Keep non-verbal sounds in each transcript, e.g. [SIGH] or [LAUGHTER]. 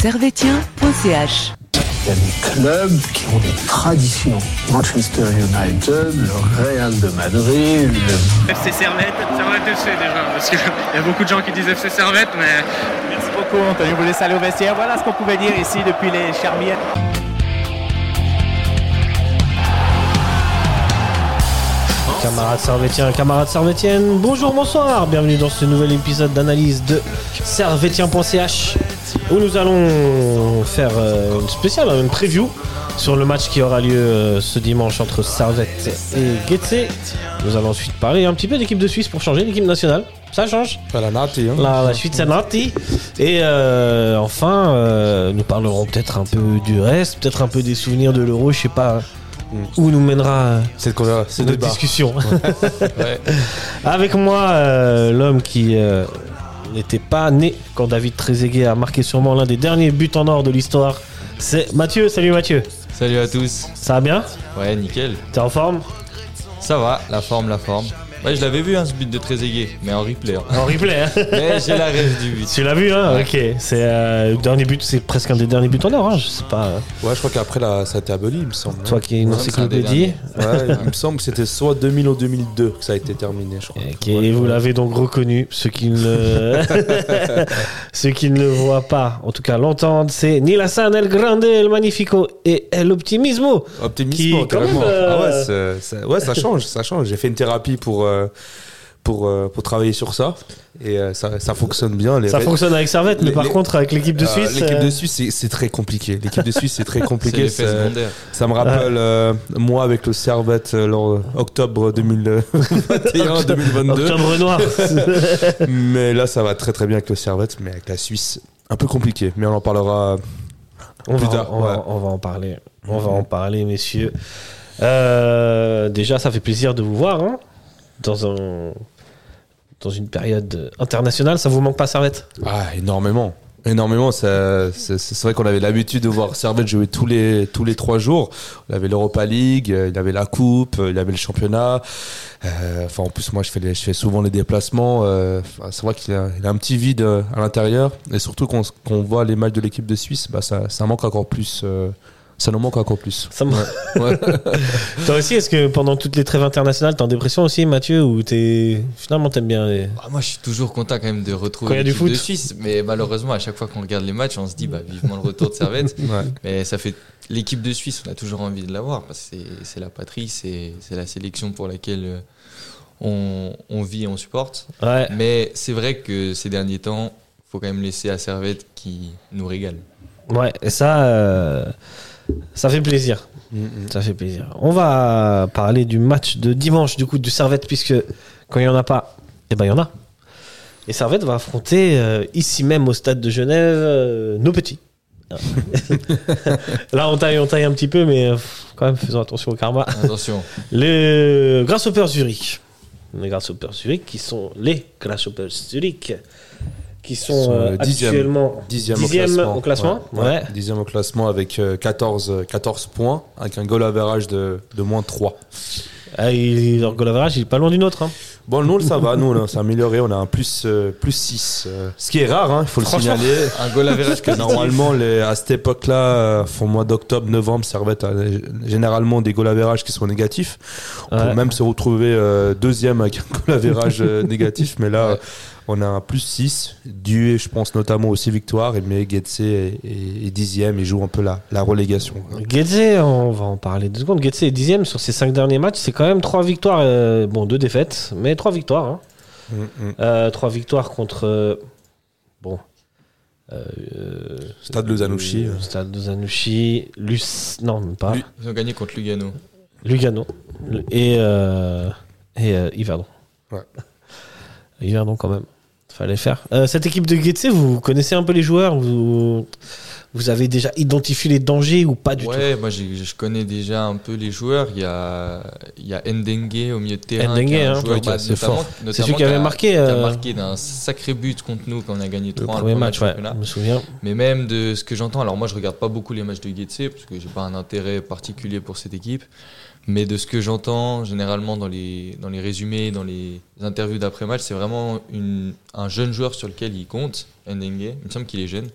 servetien.ch. Il y a des clubs qui ont des traditions. Manchester United, le Real de Madrid, le FC Servette, Servette FC déjà, parce qu'il y a beaucoup de gens qui disent FC Servette, mais Merci beaucoup, Anthony. Vous laisse aller au vestiaire. Voilà ce qu'on pouvait dire ici depuis les Charmières. Camarades Servetien, camarades Servetiennes, bonjour, bonsoir, bienvenue dans ce nouvel épisode d'analyse de Servetien.ch où nous allons faire euh, une spéciale, une preview sur le match qui aura lieu euh, ce dimanche entre Servette et Getse. Nous allons ensuite parler un petit peu d'équipe de Suisse pour changer, l'équipe nationale, ça change. la nati, hein. La, la suite c'est Nati. Et euh, enfin, euh, nous parlerons peut-être un peu du reste, peut-être un peu des souvenirs de l'Euro, je sais pas où nous mènera débat. discussion. Ouais. [LAUGHS] Avec moi, euh, l'homme qui euh, n'était pas né quand David Trezeguet a marqué sûrement l'un des derniers buts en or de l'histoire. C'est Mathieu. Salut Mathieu. Salut à tous. Ça va bien? Ouais, nickel. T'es en forme? Ça va, la forme, la forme. Ouais, je l'avais vu, hein, ce but de Trezeguet, mais en replay. hein. En replay, hein [LAUGHS] mais j'ai la rêve du but. Tu l'as vu, hein Ouais. Ok. C'est euh, le dernier but, c'est presque un des derniers buts en or. Hein. Je sais pas. euh, Ouais, je crois qu'après, là, ça a été aboli, il me semble. Toi qui es une Ouais, c'est un des encyclopédie. Ouais, il me [LAUGHS] semble que c'était soit 2000 ou 2002 que ça a été terminé, je crois. Ok, et vous l'avez donc reconnu, ceux qui ne [LAUGHS] ceux qui ne le voient pas, en tout cas l'entendent, c'est Nilassan El Grande, El Magnifico et El Optimismo. Optimisme, Qui, quand carrément. même, euh, Ah ouais, c'est- c'est- ouais, ça change, ça change. J'ai fait une thérapie pour, euh, pour, euh, pour travailler sur ça et euh, ça, ça fonctionne bien. Les Ça fonctionne avec Servette, mais les- par les- contre avec l'équipe de Euh, Suisse, L'équipe euh, de Suisse, c'est- très compliqué. L'équipe de Suisse, c'est très [LAUGHS] compliqué. Ça, me rappelle euh, moi avec le Servette euh, lors octobre 2021-2022. [LAUGHS] Octobre Noir. [LAUGHS] Mais là, ça va très très bien avec le Servette, mais avec la Suisse, un peu compliqué. Mais on en parlera. on, Plus va, tard, on, va, ouais. Mhm. on va en parler. On va en parler, messieurs. Euh, déjà, ça fait plaisir de vous voir hein, dans un dans une période internationale. Ça vous manque pas Servette? Ah, énormément. Énormément. C'est vrai qu'on avait l'habitude de voir Servette jouer tous les, tous les trois jours. Il avait l'Europa League, euh, il avait la Coupe, euh, il avait le championnat. Euh, Enfin, en plus, moi, je fais, je fais souvent les déplacements. c'est vrai qu'il a, a un petit vide à l'intérieur. Et surtout, qu'on qu'on voit les matchs de l'équipe de Suisse, bah, ça, ça manque encore plus. Ça nous manque encore plus. Ça me- Ouais. [LAUGHS] Toi aussi, est-ce que pendant toutes les trêves internationales, t'es en dépression aussi, Mathieu, ou t'es finalement t'aimes bien les... Ah, moi, je suis toujours content quand même de Quand il y retrouver a du l'équipe de. Suisse, mais malheureusement, à chaque fois qu'on regarde les matchs, on se dit bah, vivement le retour de Servette. [LAUGHS] Ouais. mais ça fait l'équipe de Suisse, on a toujours envie de l'avoir parce que c'est- c'est la patrie, c'est c'est la sélection pour laquelle euh, on, on vit et on supporte. Ouais. Mais c'est vrai que ces derniers temps, faut quand même laisser à Servette qui nous régale. Ouais, et ça, euh, ça fait plaisir. Ça fait plaisir. On va parler du match de dimanche, du coup, du Servette, puisque quand il n'y en a pas, eh ben il y en a. Et Servette va affronter euh, ici même au stade de Genève euh, nos petits. [LAUGHS] Là, on taille, on taille un petit peu, mais euh, quand même, faisons attention au karma. Attention. [LAUGHS] Les Grasshoppers Zurich. Les Grasshoppers Zurich, qui sont les Grasshoppers Zurich, qui sont, sont, euh, dixième. actuellement Dixième, dixième au classement. Ouais. Ouais. Dixième au classement avec euh, 14, euh, 14 points, avec un goal average de, de moins 3. Ah, il- leur goal average, il est pas loin du nôtre. Hein. Bon, nous, ça va, nous, on s'est amélioré, on a un plus, euh, plus 6. euh, ce qui est rare, hein, il faut le signaler. [LAUGHS] Un goal average Que [LAUGHS] normalement, les, à cette époque-là, au mois d'octobre, novembre, Servette a euh, généralement des goal average qui sont négatifs. On Ouais. peut même se retrouver euh, deuxième avec un goal average négatif, mais là, Ouais. On a un plus 6, dû, je pense, notamment aux 6 victoires, et mais Getse est, est- est dixième et joue un peu la, la relégation. Getse, on va en parler deux secondes. Getse est dixième sur ses cinq derniers matchs. C'est quand même trois victoires, euh, bon, deux défaites, mais trois victoires. Hein. Mm, mm. Euh, trois victoires contre. euh, bon. euh, Stade de Zanouchi. euh, Stade de Zanouchi. Luc... Non, même pas. Ils ont gagné contre Lugano. Lugano. Et, euh, et euh, Yverdon. Ouais. [LAUGHS] Yverdon, quand même. Fallait faire. Euh, cette équipe de Getse, vous connaissez un peu les joueurs vous avez déjà identifié les dangers ou pas du tout Ouais, moi je connais déjà un peu les joueurs. Il y a, il y a Ndengue au milieu de terrain. Ndengue, hein. bah, c'est fort. C'est celui qui avait marqué, Qui a euh, marqué d'un sacré but contre nous quand on a gagné 3 Le premier match, ouais, je me souviens. Mais même de ce que j'entends, alors moi je regarde pas beaucoup les matchs de Getse parce que j'ai pas un intérêt particulier pour cette équipe. Mais de ce que j'entends généralement dans les, dans les résumés, dans les interviews d'après-match, c'est vraiment une, un jeune joueur sur lequel il compte, Ndengue. Il me semble qu'il est jeune.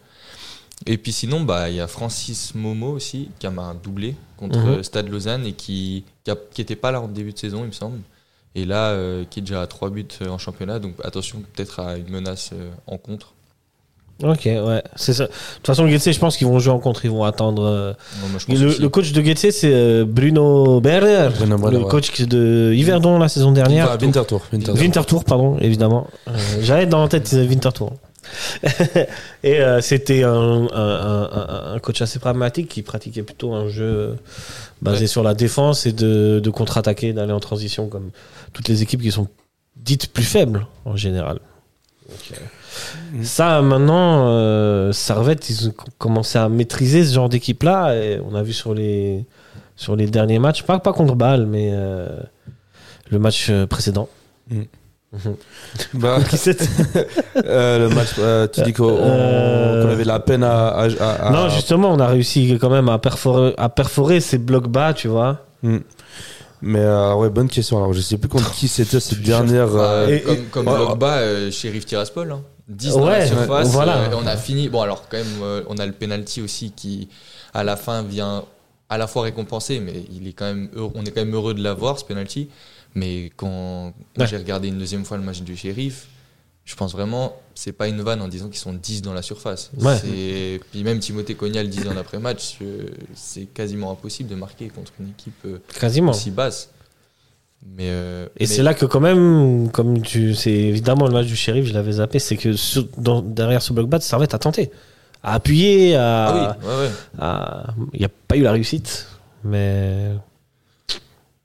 Et puis sinon, bah, il y a Francis Momo aussi, qui a un doublé contre Mhm. euh, Stade Lausanne et qui n'était pas là en début de saison, il me semble. Et là, euh, qui est déjà à 3 buts euh, en championnat. Donc attention peut-être à une menace euh, en contre. Ok, ouais, c'est ça. De toute façon, Getse, je pense qu'ils vont jouer en contre, ils vont attendre. euh, Non, moi, je pense Le, coach de Getse, c'est Bruno Berger, Bruno Berger, le ouais. coach de Yverdon la saison dernière. Enfin, Winterthur. Winterthur. Winterthur, pardon, évidemment. Euh, J'avais dans la tête Winterthur. [LAUGHS] et euh, c'était un, coach assez pragmatique qui pratiquait plutôt un jeu basé Ouais. sur la défense et de, de contre-attaquer, d'aller en transition comme toutes les équipes qui sont dites plus faibles en général. Euh. Ça, maintenant, euh, Servette, ils ont commencé à maîtriser ce genre d'équipe-là. On a vu sur les, sur les derniers matchs, pas, pas contre Bâle, mais euh, le match euh, précédent. Mm. [LAUGHS] Bah, Qui c'était [LAUGHS] euh, le match, euh, tu dis qu'on Euh, qu'on avait la peine à. à- à- à- Non, justement, on a réussi quand même à perforer, à perforer ces blocs bas, tu vois. Hmm. Mais euh, ouais, bonne question. Alors, je sais plus contre qui c'était cette dernière. Et- comme et- comme Ouais. Logba, euh, Sheriff Tiraspol. Hein. 10 dans Ouais, la surface. voilà. euh, on a fini. Bon, alors quand même, euh, on a le penalty aussi qui, à la fin, vient à la fois récompensé, mais il est quand même heureux- on est quand même heureux de l'avoir, ce penalty. Mais quand, Ouais. j'ai regardé une deuxième fois le match du Sheriff, je pense vraiment, c'est pas une vanne en disant qu'ils sont 10 dans la surface. Ouais. C'est- Puis même Timothée Cogna le disait en après-match, euh, c'est quasiment impossible de marquer contre une équipe euh, Quasiment. aussi basse. Mais, euh, Et mais- c'est là que quand même, comme tu, c'est évidemment le match du shérif, je l'avais zappé, c'est que sur- dans- derrière ce bloc bas, Servette a tenté, à appuyer, à, Ah oui, ouais, ouais. à- il n'y a pas eu la réussite, mais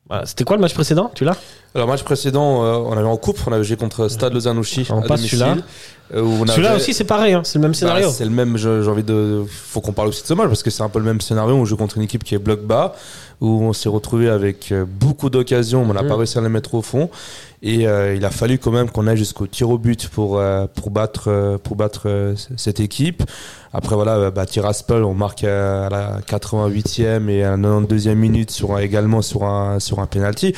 voilà. C'était quoi le match précédent Tu l'as Alors, match précédent, euh, on avait en coupe, on avait joué contre Stade Lausanne-Ouchy. On passe celui-là. euh, Celui-là avait- aussi, c'est pareil, hein, c'est le même Bah, scénario. c'est le même, j'ai envie de. Faut qu'on parle aussi de ce match parce que c'est un peu le même scénario. On joue contre une équipe qui est bloc bas, où on s'est retrouvé avec euh, beaucoup d'occasions, mais on n'a Mhm. pas réussi à les mettre au fond. Et euh, il a fallu quand même qu'on aille jusqu'au tir au but pour, euh, pour battre, euh, pour battre euh, cette équipe. Après, voilà, bah, Tiraspol, on marque euh, à la 88e et à la 92e minute sur un- également sur un, sur un penalty.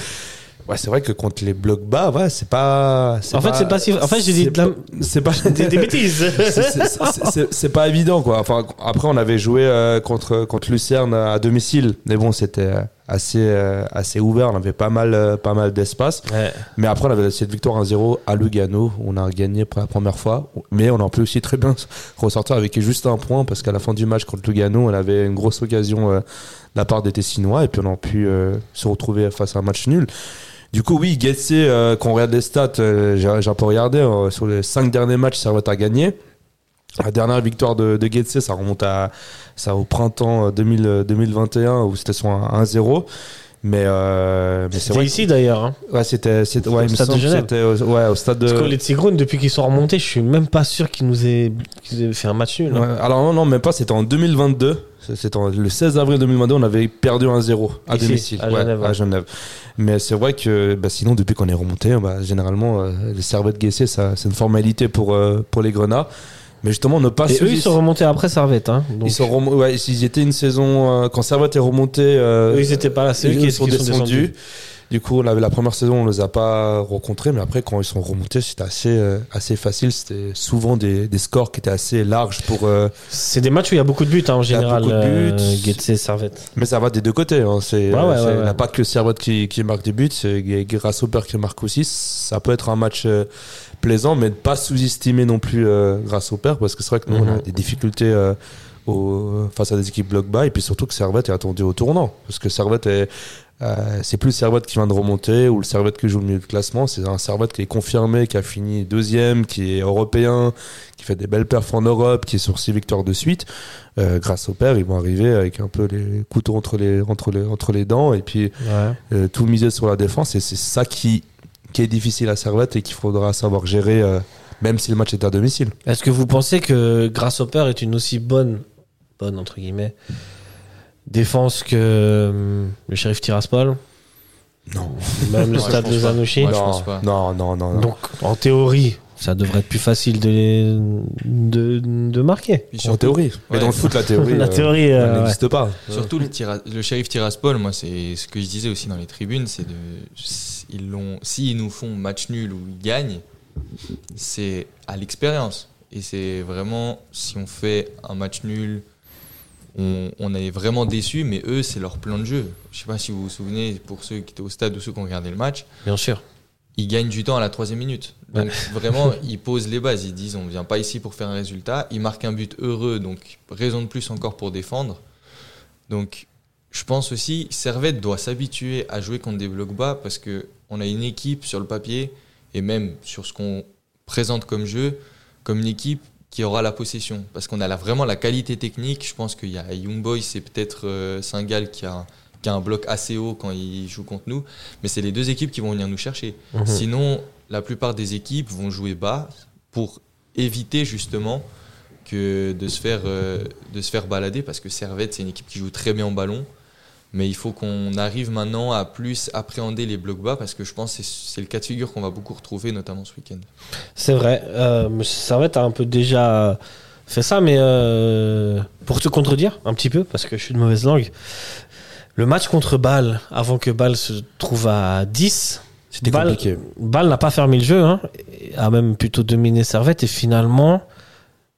Ouais, c'est vrai que contre les blocs bas, ouais, c'est pas. En fait, c'est pas si- en fait, j'ai dit c'est pas- C'est pas. [LAUGHS] Des, des bêtises. [LAUGHS] C'est- pas évident quoi. Enfin après on avait joué euh, contre contre Lucerne à domicile, mais bon c'était euh, assez euh, assez ouvert. On avait pas mal euh, pas mal d'espace. Ouais. Mais après on avait cette victoire 1-0 à Lugano. On a gagné pour la première fois, mais on a pu aussi très bien [LAUGHS] ressortir avec juste un point parce qu'à la fin du match contre Lugano, on avait une grosse occasion euh, de la part des Tessinois et puis on a pu se retrouver face à un match nul. Du coup, oui, Getse, euh, quand on regarde les stats, j'ai un peu regardé, sur les cinq derniers matchs, Servette a gagné. La dernière victoire de, de Getse, ça remonte à, ça au printemps euh, 2000, euh, 2021 où c'était un 1-0. Mais, euh, mais C'était ici d'ailleurs. Hein. Ouais, c'était, ouais, Au stade de Genève. au, ouais, au stade de. Parce que les Tigrons, depuis qu'ils sont remontés, je suis même pas sûr qu'ils nous aient, fait un match nul. hein. Ouais, alors non, non, même pas, c'était en 2022. C'était le 16 avril 2022, on avait perdu 1-0 à Ici, domicile. à Genève, ouais. à Genève. Mais c'est vrai que bah, sinon, depuis qu'on est remonté, bah, généralement, euh, les servettes Guessé, ça, c'est une formalité pour, euh, pour les Grenats. Mais justement, ne pas Et eux, ils sont remontés après Servette. Hein. Donc, ils sont ouais, s'ils étaient une saison euh, quand Servette est remonté, euh, eux, ils étaient pas là. C'est eux qui, ils sont qui sont descendus. descendus. Du coup, la première saison, on les a pas rencontrés, mais après, quand ils sont remontés, c'était assez, euh, assez facile. C'était souvent des, des scores qui étaient assez larges pour. C'est des matchs où il y a beaucoup de buts hein, en Il y a général. beaucoup de buts. Servette. Mais ça va des deux côtés. Hein. C'est, ouais, ouais, il n'y a pas que Servette qui, qui marque des buts, c'est Grasshopper qui marque aussi. Ça peut être un match plaisant, mais ne pas sous-estimer non plus euh, Grasshopper, parce que c'est vrai que nous, on a Mhm. des difficultés euh, au- face à des équipes bloc bas, et puis surtout que Servette est attendu au tournant. Parce que Servette est. euh, c'est plus Servette qui vient de remonter ou le Servette qui joue le milieu de classement. C'est un Servette qui est confirmé, qui a fini deuxième, qui est européen, qui fait des belles perfs en Europe, qui est sur six victoires de suite. Euh, grâce au père, ils vont arriver avec un peu les couteaux entre les, entre les, entre les dents et puis Ouais. euh, tout miser sur la défense. Et c'est ça qui, qui est difficile à Servette et qu'il faudra savoir gérer, euh, même si le match est à domicile. Est-ce que vous pensez que Grasshopper est une aussi bonne, bonne entre guillemets, défense que euh, le shérif Tiraspol? Non. Même le stade de. Zanouchi? Ouais, je non, pense pas. non, non, non, non. Donc, en théorie, ça devrait être plus facile de, les- de, de marquer. Puis en surtout, théorie. Mais Ouais. dans le foot, la théorie, [LAUGHS] La euh, théorie, euh, ouais. n'existe pas. surtout le, tira- le shérif Tiraspol, moi, c'est ce que je disais aussi dans les tribunes, c'est de. Ils l'ont, s'ils nous font match nul ou ils gagnent, c'est à l'expérience. Et c'est vraiment, si on fait un match nul, on, on est vraiment déçu, mais eux, c'est leur plan de jeu. Je sais pas si vous vous souvenez, pour ceux qui étaient au stade ou ceux qui ont regardé le match, Bien sûr. Ils gagnent du temps à la troisième minute. Donc [LAUGHS] vraiment, ils posent les bases. Ils disent on vient pas ici pour faire un résultat. Ils marquent un but heureux, donc raison de plus encore pour défendre. Donc je pense aussi Servette doit s'habituer à jouer contre des blocs bas parce que on a une équipe sur le papier et même sur ce qu'on présente comme jeu, comme une équipe qui aura la possession. Parce qu'on a la- vraiment la qualité technique. Je pense qu'il y a Young Boys, c'est peut-être euh, Saint-Gall qui a, qui a un bloc assez haut quand il joue contre nous. Mais c'est les deux équipes qui vont venir nous chercher. Mhm. Sinon, la plupart des équipes vont jouer bas pour éviter justement que de se faire, euh, de se faire balader parce que Servette, c'est une équipe qui joue très bien en ballon. Mais il faut qu'on arrive maintenant à plus appréhender les blocs bas parce que je pense que c'est le cas de figure qu'on va beaucoup retrouver, notamment ce week-end. C'est vrai. Euh, M. Servette a un peu déjà fait ça, mais euh, pour te contredire un petit peu, parce que je suis de mauvaise langue, le match contre Bâle, avant que Bâle se trouve à 10, C'était Bâle, compliqué. Bâle n'a pas fermé le jeu, hein, a même plutôt dominé Servette, et finalement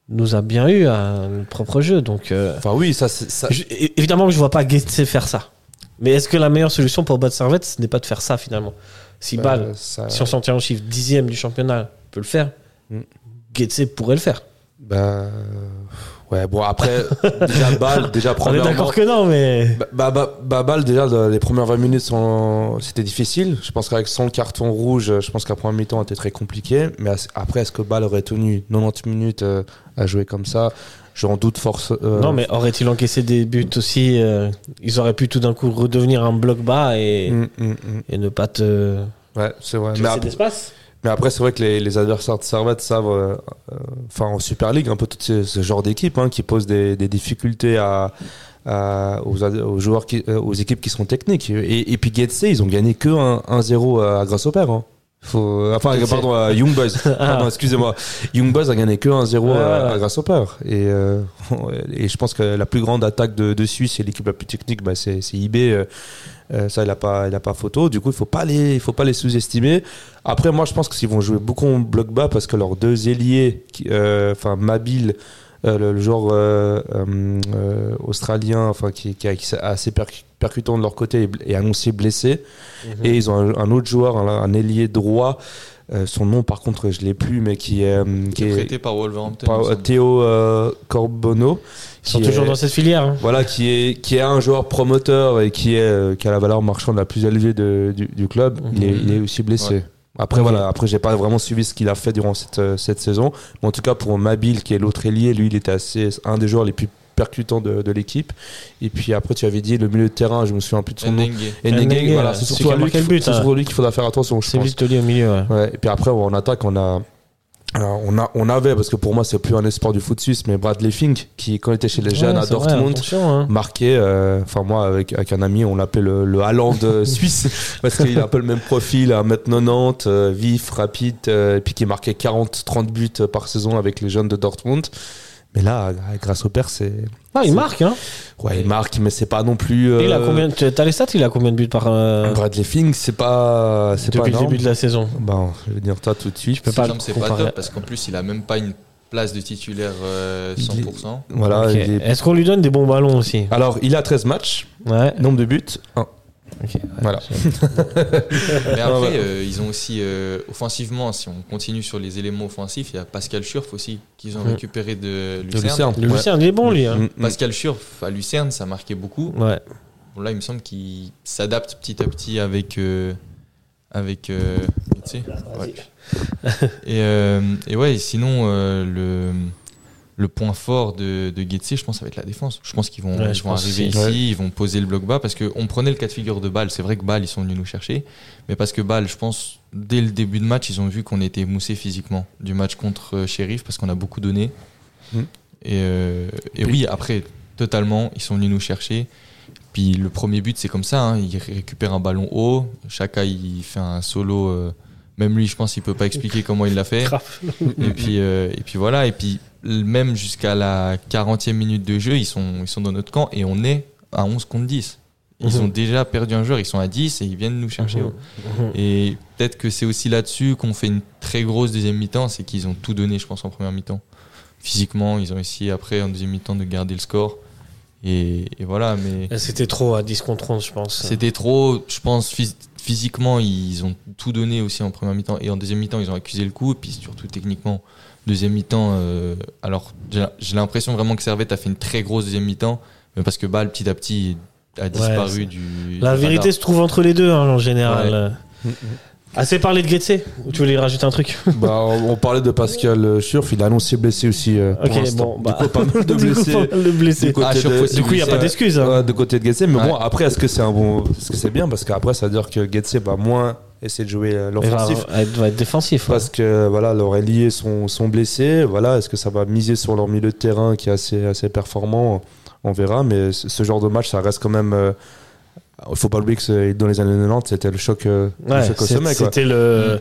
nous a bien eu à notre propre jeu. Donc, euh, Enfin, oui, ça, ça, je- évidemment que je vois pas Guetze faire ça. Mais est-ce que la meilleure solution pour battre Servette, ce n'est pas de faire ça finalement? Si euh, Bâle, ça- si on s'en tient au chiffre dixième du championnat, peut le faire, Mm. Pourrait le faire. Bah, ouais, bon, après, [LAUGHS] déjà, balle, déjà, On est premièrement. d'accord que non, mais. Bah, bah, déjà, le- les premières 20 minutes, sont- c'était difficile. Je pense qu'avec son carton rouge, je pense qu'à première mi-temps était très compliqué. Mais après, est-ce que balle aurait tenu 90 minutes euh, à jouer comme ça? J'en doute force. euh, Non, mais aurait-il encaissé des buts aussi euh, Ils auraient pu tout d'un coup redevenir un bloc bas et, hum, hum, hum. et ne pas te. Ouais, c'est vrai. Mais après, d'espace? Mais après, c'est vrai que les, les adversaires de Servette savent, euh, euh, enfin en Super League, un peu tout ce, ce genre d'équipe hein, qui pose des, des difficultés à, à- aux, aux joueurs, qui, euh, aux équipes qui sont techniques. Et, et puis Getse, ils ont gagné que 1 1-0 à Grasshopper. Hein. Faut, enfin, pardon, à Young Boys. [LAUGHS] Pardon, excusez-moi. Young Boys a gagné que 1-0 Ouais, à, ouais. à Grasshopper. Et, euh, [LAUGHS] et je pense que la plus grande attaque de, de Suisse et l'équipe la plus technique, bah, c'est c'est IB. Euh, ça, il n'a pas, il a pas photo. Du coup, il faut pas les, il faut pas les sous-estimer. Après, moi, je pense qu'ils vont jouer beaucoup en bloc bas parce que leurs deux ailiers, euh, enfin Mabil, euh, le, le joueur euh, australien, enfin qui, qui est qui est assez percu- percutant de leur côté, est, est annoncé blessé. Mhm. Et ils ont un, un autre joueur, un, un ailier droit. son nom, par contre, je l'ai plus, mais qui est, qui est prêté par Wolverhampton. par-. Théo Corbono. Ils sont toujours est- dans cette filière. hein. voilà, qui est, qui est un joueur promoteur et qui, est, euh, qui a la valeur marchande la plus élevée de- du, du club. Il, est, Mhm. il est aussi blessé. Ouais. Après, voilà, après, j'ai pas vraiment suivi ce qu'il a fait durant cette, euh, cette saison. Mais en tout cas, pour Mabil, qui est l'autre ailier, lui, il était assez, un des joueurs les plus percutants de, de l'équipe. Et puis après, tu avais dit le milieu de terrain, je me souviens plus de son nom. Ndengue, voilà, c'est surtout, à lui qu'il lui faudra faire attention, je C'est pense. Vistoli au milieu. ouais. Ouais, et puis après, en attaque, on a. alors, on, a, on avait, parce que pour moi, c'est plus un espoir du foot suisse, mais Bradley Fink, qui, quand il était chez les jeunes Ouais, à vrai, Dortmund, attention, hein. marqué. euh, Enfin, moi, avec, avec un ami, on l'appelle le, le Haaland euh, [LAUGHS] suisse, parce qu'il a un peu le même profil, 1m90, euh, vif, rapide, euh, et puis qui marquait 40-30 buts par saison avec les jeunes de Dortmund. Mais là, grâce au père, c'est. Ah, il marque, hein. Ouais, il marque, mais c'est pas non plus. Et il a euh, combien T'as les stats Il a combien de buts par. euh, Bradley Fink, c'est pas. C'est pas depuis le énorme. début de la saison Bon, je vais dire ça tout de suite. Je peux pas c'est pas top parce qu'en plus il a même pas une place de titulaire euh, Il est- 100%. Voilà. Ok. il est- Est-ce qu'on lui donne des bons ballons aussi? Alors, il a 13 matchs, Ouais. nombre de buts, 1. Ok. Voilà. [LAUGHS] Mais après, euh, ils ont aussi, euh, offensivement, si on continue sur les éléments offensifs, il y a Pascal Schurf aussi, qu'ils ont Mm. récupéré de De Lucerne. Ouais. Lucerne, il est bon, lui. Hein. Mm, mm. Pascal Schurf à Lucerne, ça marquait beaucoup. Ouais. Bon, là, il me semble qu'il s'adapte petit à petit avec. euh, avec euh, tu sais, ouais. et, euh, et ouais, sinon, euh, le, le point fort de, de Guetze, je pense, ça va être la défense. Je pense qu'ils vont, Ouais, ils je vont pense arriver ici, Ouais. ils vont poser le bloc bas parce qu'on prenait le cas de figure de Bâle. C'est vrai que Bâle, ils sont venus nous chercher. Mais parce que Bâle, je pense, dès le début de match, ils ont vu qu'on était moussé physiquement du match contre euh, Sheriff parce qu'on a beaucoup donné. Mm. Et, euh, et oui, après, totalement, ils sont venus nous chercher. Puis le premier but, c'est comme ça. hein, il récupère un ballon haut. Chacun, il fait un solo. euh, même lui, je pense, il peut pas expliquer comment il l'a fait. Et puis, euh, et puis voilà. Et puis, même jusqu'à la 40e minute de jeu, ils sont, ils sont dans notre camp et on est à 11 contre 10. Ils Mhm. ont déjà perdu un joueur, ils sont à 10 et ils viennent nous chercher. Mhm. Mhm. Et peut-être que c'est aussi là-dessus qu'on fait une très grosse deuxième mi-temps, c'est qu'ils ont tout donné, je pense, en première mi-temps. Physiquement, ils ont réussi après, en deuxième mi-temps, de garder le score. Et, et voilà, mais C'était trop à 10 contre 11, je pense. c'était trop, je pense, phys- physiquement, ils ont tout donné aussi en première mi-temps. Et en deuxième mi-temps, ils ont accusé le coup. Et puis surtout, techniquement, deuxième mi-temps, euh, alors j'ai l'impression vraiment que Servette a fait une très grosse deuxième mi-temps, mais parce que Bâle, petit à petit, a disparu du. La du vérité radar. se trouve entre les deux, hein, en général. Ouais. Assez parlé de Getse Ou tu voulais rajouter un truc [LAUGHS] Bah, on, on parlait de Pascal Schurf, il a annoncé blessé aussi. euh, pour Ok, l'instant. bon, bah. Du coup, pas mal de [LAUGHS] Du coup, blessés. pas mal de blessés. Du côté Ah, de- Du coup, il n'y a pas d'excuse. hein. De côté de Getse, mais Ouais. bon, après, est-ce que c'est un bon, est-ce que c'est bien? Parce qu'après, ça veut dire que Getse va moins essayer de jouer euh, Il va, l'offensif. être, va être défensif. ouais. Parce que voilà, leurs ailiers sont, sont blessés. Voilà, est-ce que ça va miser sur leur milieu de terrain qui est assez, assez performant? On verra. Mais ce ce genre de match, ça reste quand même. euh, Il faut pas oublier que dans les années 90, c'était le choc, euh, le Ouais, choc au sommet. C'était le.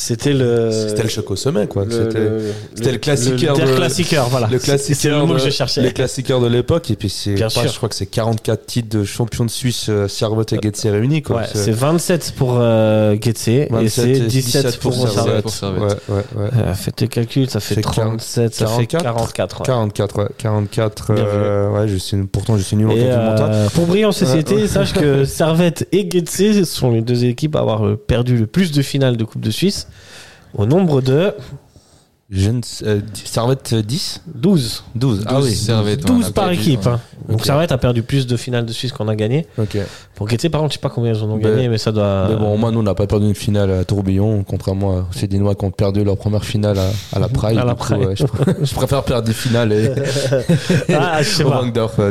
C'était le. C'était le choc au sommet, quoi. le- C'était le- c'était le classiqueur Le, de- classiqueur, voilà. le C'est- classiqueur C'est le mot que je cherchais. les classiqueurs de l'époque. Et puis, c'est je crois que c'est 44 titres de champion de Suisse, euh, Servette et Getse réunis. Quoi. Ouais, c'est 27 pour euh, Getse et 27 c'est et 17 pour, Servette. Servette. pour Servette. Ouais, ouais, ouais. Euh, faites tes calculs, ça fait C'est 37, ça fait 44, 44. ouais. 44, ouais. 44. Bien euh, ouais, je suis, pourtant, je suis nul en calcul mental. euh, pour briller en société, Ouais, ouais. sache que [LAUGHS] Servette et Getse sont les deux équipes à avoir euh, perdu le plus de finales de Coupe de Suisse. Au nombre de Je ne sais- euh, Servette euh, 10 12. 12. Ah 12 oui. Servette, ouais, 12 on a par perdu, équipe. ouais. hein. Donc. Servette a perdu plus de finales de Suisse qu'on a gagné. Ok. Pour Getse, par contre, je sais pas combien ils en ont Ben, gagné, mais ça doit. Mais bon, au moins, nous, on n'a pas perdu une finale à Tourbillon, contrairement à ces Dinois qui ont perdu leur première finale à, à la Praille. À la Du coup, Praille. ouais, je, pr- je préfère perdre des finales et, [LAUGHS] [LAUGHS] Ah, je sais pas.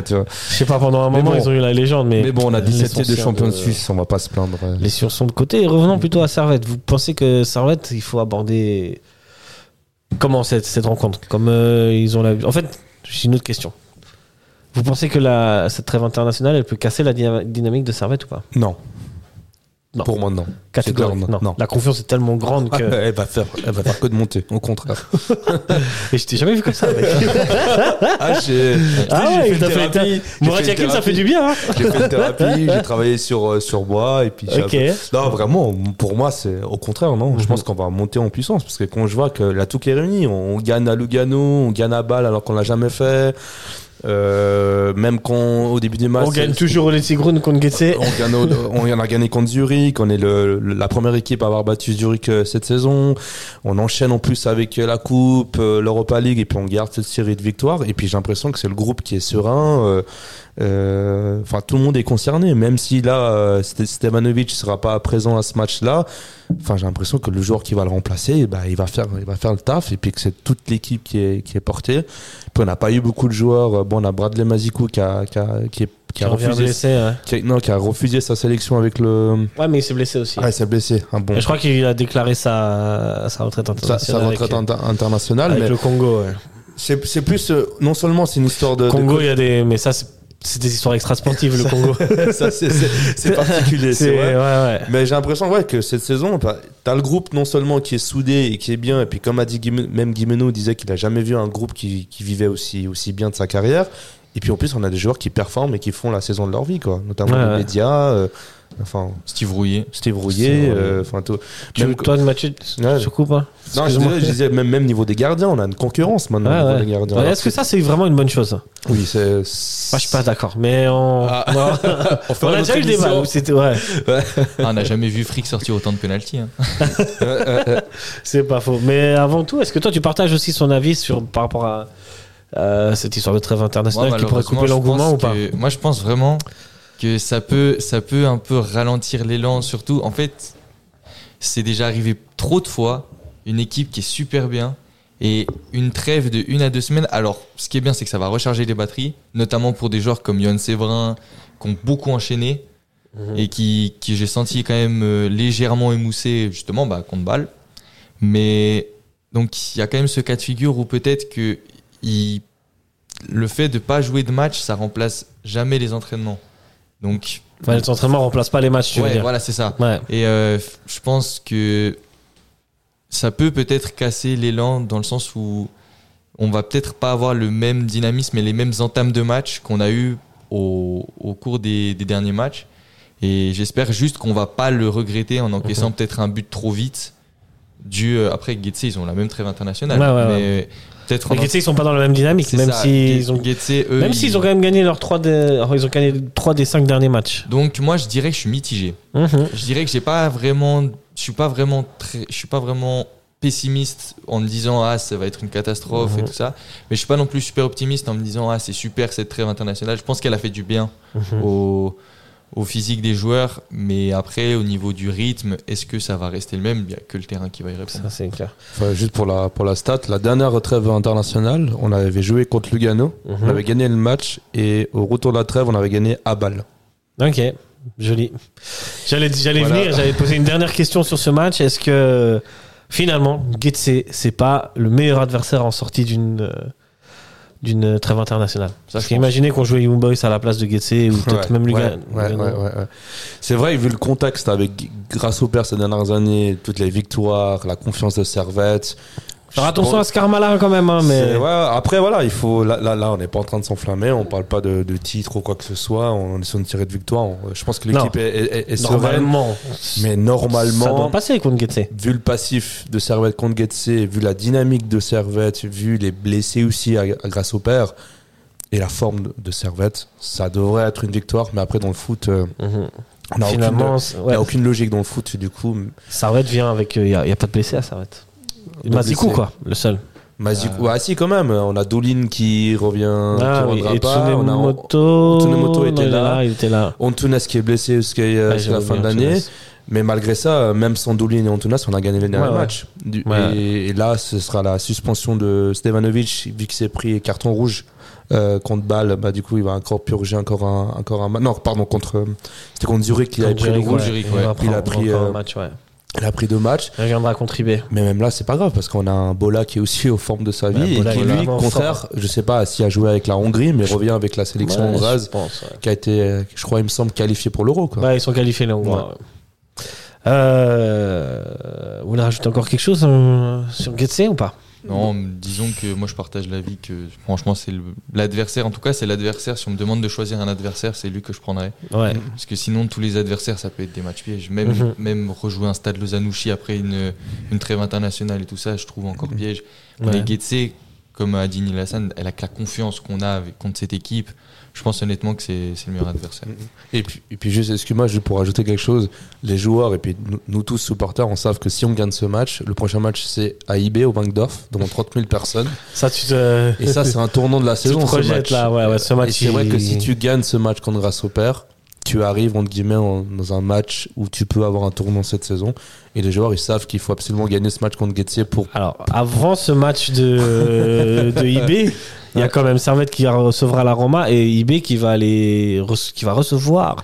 Tu vois. Je sais pas, pendant un moment, bon. ils ont eu la légende, mais. Mais bon, on a les 17 titres de champion de de- Suisse, on va pas se plaindre. Les sciences sont de côté. Et revenons plutôt à Servette. Vous pensez que Servette, il faut aborder comment cette, rencontre Comme euh, ils ont la. En fait, j'ai une autre question. Vous pensez que la, cette trêve internationale, elle peut casser la dyna- dynamique de Servette ou pas? Non. Non. Pour moi, non. Catégorique. Non. non. La confiance est tellement grande que. [LAUGHS] elle, va faire, elle va faire que de monter, au contraire. [LAUGHS] Et je t'ai jamais vu comme ça, mec. [LAUGHS] Ah, j'ai Ah ouais, fait une thérapie, Mourad Yakin, ça fait du bien. Hein J'ai fait une thérapie, j'ai travaillé sur, euh, sur moi et puis j'ai ok. un peu- Non, vraiment, pour moi, c'est au contraire, non. Je Mhm. pense qu'on va monter en puissance parce que quand je vois que la tout est réunie, on, on gagne à Lugano, on gagne à Bâle alors qu'on l'a jamais fait. Euh, même quand au début du match, On gagne toujours au Letzigrun contre Getse. on, gagne [LAUGHS] on en a gagné contre Zurich, on est le, le- la première équipe à avoir battu Zurich euh, cette saison. On enchaîne en plus avec euh, la Coupe, euh, l'Europa League, et puis on garde cette série de victoires. Et puis j'ai l'impression que c'est le groupe qui est serein. Euh, euh, Enfin, tout le monde est concerné, même si là, euh, Ste- Stevanovic sera pas présent à ce match-là. Enfin, j'ai l'impression que le joueur qui va le remplacer, bah, il va faire, il va faire le taf, et puis que c'est toute l'équipe qui est, qui est portée. Puis on n'a pas eu beaucoup de joueurs. Bon, on a Bradley Mazikou qui a, qui a, qui est- qui Qui a refusé blessé. ouais. qui a, non, qui a refusé sa sélection avec le. Ouais, mais il s'est blessé aussi. Ah, il s'est blessé. Un bon. Et je crois qu'il a déclaré sa, sa retraite Sa, sa internationale. retraite avec, inter- internationale, avec mais le Congo. ouais. c'est c'est plus. euh, non seulement c'est une histoire de. de- Congo, il y a des. Mais ça, c'est c'est des histoires extra-sportives, le Congo. [LAUGHS] ça, c'est- particulier, c'est vrai. Ouais, ouais. Mais j'ai l'impression ouais, que cette saison, bah, t'as le groupe non seulement qui est soudé et qui est bien, et puis comme a dit même Guimeno disait qu'il a jamais vu un groupe qui, qui vivait aussi, aussi bien de sa carrière. Et puis en plus, on a des joueurs qui performent et qui font la saison de leur vie, quoi. Notamment les médias, euh, enfin Steve Rouillet. Steve Rouillet, euh, enfin Même- toi, Mathieu, Ouais. tu coupes hein Non, je disais, je disais même, même niveau des gardiens, on a une concurrence maintenant Ouais, au niveau ouais. des gardiens. Ouais, Alors Est-ce que ça, c'est vraiment une bonne chose Oui, c'est. Moi, je suis pas d'accord. Mais on, Ah. On, [LAUGHS] on a déjà eu le débat. où C'était ouais. Ah, on n'a jamais vu Frick sortir autant de pénalty. Hein. [LAUGHS] C'est pas faux. Mais avant tout, est-ce que toi, tu partages aussi son avis sur par rapport à euh, cette histoire de trêve internationale Moi, qui pourrait couper l'engouement ou pas que- Moi, je pense vraiment que ça peut, ça peut un peu ralentir l'élan. Surtout, en fait, c'est déjà arrivé trop de fois. Une équipe qui est super bien et une trêve de une à deux semaines. Alors, ce qui est bien, c'est que ça va recharger les batteries, notamment pour des joueurs comme Yann Séverin, qui ont beaucoup enchaîné Mhm. et qui, qui j'ai senti quand même euh, légèrement émoussé, justement, bah, contre balle. Mais donc, il y a quand même ce cas de figure où peut-être que il- le fait de pas jouer de match, ça remplace jamais les entraînements. Donc, Enfin, les entraînements remplacent pas les matchs, tu veux ouais, dire. voilà, c'est ça. Ouais. Et euh, je pense que ça peut peut-être casser l'élan dans le sens où on va peut-être pas avoir le même dynamisme et les mêmes entames de match qu'on a eu au, au cours des, des derniers matchs. Et j'espère juste qu'on va pas le regretter en encaissant Mhm. peut-être un but trop vite. Dû, euh, après, Getse, ils ont la même trêve internationale. Ouais, ouais, mais peut-être Les Getse, ils sont pas dans la même dynamique, même s'ils ont, Getse, eux, même ils- s'ils ont quand même gagné leurs 3 des, alors, ils ont gagné 3 des 5 derniers matchs. Donc moi, je dirais que je suis mitigé. Mhm. Je dirais que j'ai pas vraiment, je suis pas vraiment très, je suis pas vraiment pessimiste en me disant ah ça va être une catastrophe et Mhm. tout ça, mais je suis pas non plus super optimiste en me disant ah c'est super cette trêve internationale. Je pense qu'elle a fait du bien Mhm. au, au physique des joueurs, mais après au niveau du rythme, est-ce que ça va rester le même? Il y a que le terrain qui va y répondre. Ça, c'est clair. Enfin, juste pour la, pour la stat, la dernière trêve internationale, on avait joué contre Lugano, Mhm. on avait gagné le match et au retour de la trêve, on avait gagné à balle. Ok, joli. J'allais, j'allais Voilà. venir, j'allais poser une dernière question sur ce match. Est-ce que finalement, Getse, c'est pas le meilleur adversaire en sortie d'une euh, d'une trêve internationale Parce qu'imaginez qu'on jouait Young Boys à la place de Getse ou peut-être Ouais, même ouais, ouais. C'est vrai, vu le contexte avec grâce au père ces dernières années, toutes les victoires, la confiance de Servette. Faire attention à ce karma-là quand même, hein, mais ouais, après, voilà, il faut. Là, là, là, on n'est pas en train de s'enflammer, on parle pas de, de titre ou quoi que ce soit, on est sur une tirée de victoire. on- je pense que l'équipe est, est- est- sereine, normalement, mais ça doit normalement, passer contre Getse. vu le passif de Servette contre Getse, vu la dynamique de Servette, vu les blessés aussi à, à grâce au père et la forme de, de Servette, ça devrait être une victoire. Mais après, dans le foot, euh, on n'a aucune, ouais, aucune logique dans le foot, du coup. Sarvet vient avec. Il n'y a, a pas de blessé à Sarvet. Mazikou, quoi, le seul. Mazikou, ouais, si, quand même. On a Dolin qui revient, Ah qui oui, reviendra et pas. On a Tsunemoto. Tsunemoto était Non, là. Il était là. Antunes qui est blessé jusqu'à euh, Ouais, la fin de l'année. Mais malgré ça, euh, même sans Dolin et Antunas, on a gagné les derniers Ouais, matchs. Ouais. Et, et là, ce sera la suspension de Stevanovic, vu qu'il s'est pris carton rouge euh, contre Bâle. Bah, du coup, il va encore purger encore un, encore un match. Non, pardon, contre. C'était contre Zurich qu'il avait pris le rouge. ouais. Zurich, Il Il a pris, euh, match, Il a pris deux matchs. Il reviendra contribuer. Mais même là, c'est pas grave parce qu'on a un Bola qui est aussi aux formes de sa vie et qui, lui, contraire, je sais pas s'il a joué avec la Hongrie, mais revient avec la sélection Ouais, hongroise je pense, ouais. qui a été, je crois, il me semble, qualifié pour l'Euro. Ouais, ils sont qualifiés les Hongrois. ouais. Euh, vous voulez rajouter encore quelque chose euh, sur Getse ou pas? Non, disons que moi je partage l'avis que franchement c'est le- l'adversaire, en tout cas c'est l'adversaire, si on me demande de choisir un adversaire, c'est lui que je prendrais. Ouais. Parce que sinon tous les adversaires ça peut être des matchs pièges. Même, Mhm. même rejouer un stade Lozanouchi après une, une trêve internationale et tout ça, je trouve encore piège. Ouais. Mais Getse, comme a dit Neil Hassan, elle a que la confiance qu'on a avec, contre cette équipe. Je pense honnêtement que c'est c'est le meilleur adversaire. Et puis, et puis juste, excuse-moi, juste pour ajouter quelque chose, les joueurs et puis nous, nous tous supporters, on savent que si on gagne ce match, le prochain match c'est à IB au Bankdorf, devant [LAUGHS] 30 000 personnes. Ça, tu te. Et ça, c'est un tournant de la [LAUGHS] Tu saison. te ce projettes match. là, ouais, ouais, ce Et match. c'est vrai que si tu gagnes ce match contre Grâce au Père, tu arrives entre guillemets en- dans un match où tu peux avoir un tournant cette saison. Et les joueurs, ils savent qu'il faut absolument gagner ce match contre Getze pour. Alors, avant ce match de, [LAUGHS] de IB, il y a quand même Servette qui recevra la Roma et IB qui va, aller rece- qui va recevoir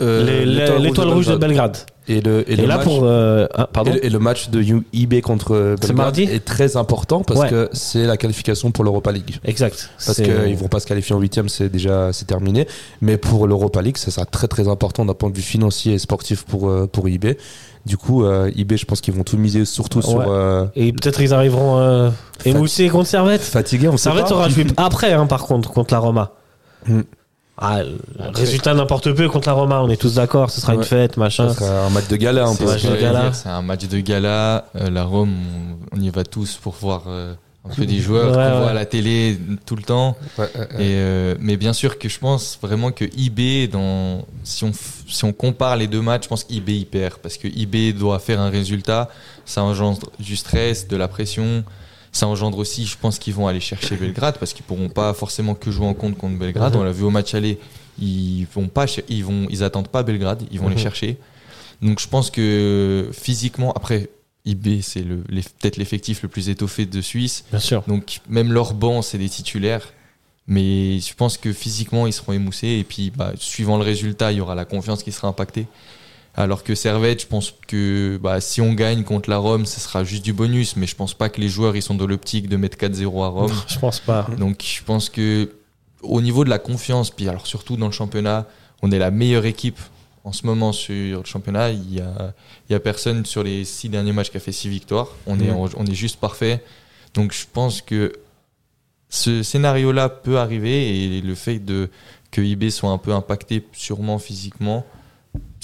euh, les- les- l'étoile rouge de Belgrade. Et, le, et Et, le là, match- pour. euh, ah, pardon Et le, match de IB contre euh, Belgrade mardi est très important parce Ouais. que c'est la qualification pour l'Europa League. Exact. Parce qu'ils vont pas se qualifier en huitième, c'est déjà c'est terminé. Mais pour l'Europa League, ça sera très très important d'un point de vue financier et sportif pour euh, pour IB. Du coup, euh, IB, je pense qu'ils vont tout miser surtout sur euh, Et peut-être ils arriveront euh, émoussés contre Servette. fatigué. On sait Servette pas. aura joué [LAUGHS] après, hein, par contre, contre la Roma. Hmm. Ah, le résultat n'importe peu contre la Roma, on est tous d'accord, ce sera une fête, machin. Sera un match de gala un C'est peu. ce un match de gala. Euh, la Rome, on, on y va tous pour voir euh, un peu des joueurs Ouais, qu'on ouais. voit à la télé tout le temps. Ouais, ouais, ouais. Et euh, mais bien sûr que je pense vraiment que IB, dans, si, on, si on compare les deux matchs, je pense qu'IB il perd. Parce que IB doit faire un résultat, ça engendre du stress, de la pression. Ça engendre aussi, je pense qu'ils vont aller chercher Belgrade parce qu'ils pourront pas forcément que jouer en compte contre Belgrade. On l'a vu au match aller, ils vont pas, ils vont, ils attendent pas Belgrade, ils vont les chercher. Donc je pense que physiquement, après IB c'est le, peut-être l'effectif le plus étoffé de Suisse. Bien sûr. Donc même leur banc, c'est des titulaires. Mais je pense que physiquement, ils seront émoussés. Et puis, bah, suivant le résultat, il y aura la confiance qui sera impactée. Alors que Servette, je pense que bah, si on gagne contre la Rome, ce sera juste du bonus. Mais je pense pas que les joueurs ils sont dans l'optique de mettre 4-0 à Rome. Je pense pas. Donc je pense que au niveau de la confiance, puis alors surtout dans le championnat, on est la meilleure équipe en ce moment sur le championnat. Il y a, il y a personne sur les six derniers matchs qui a fait six victoires. On, est, on est juste parfait. Donc je pense que ce scénario-là peut arriver et le fait de que IB soit un peu impacté sûrement physiquement,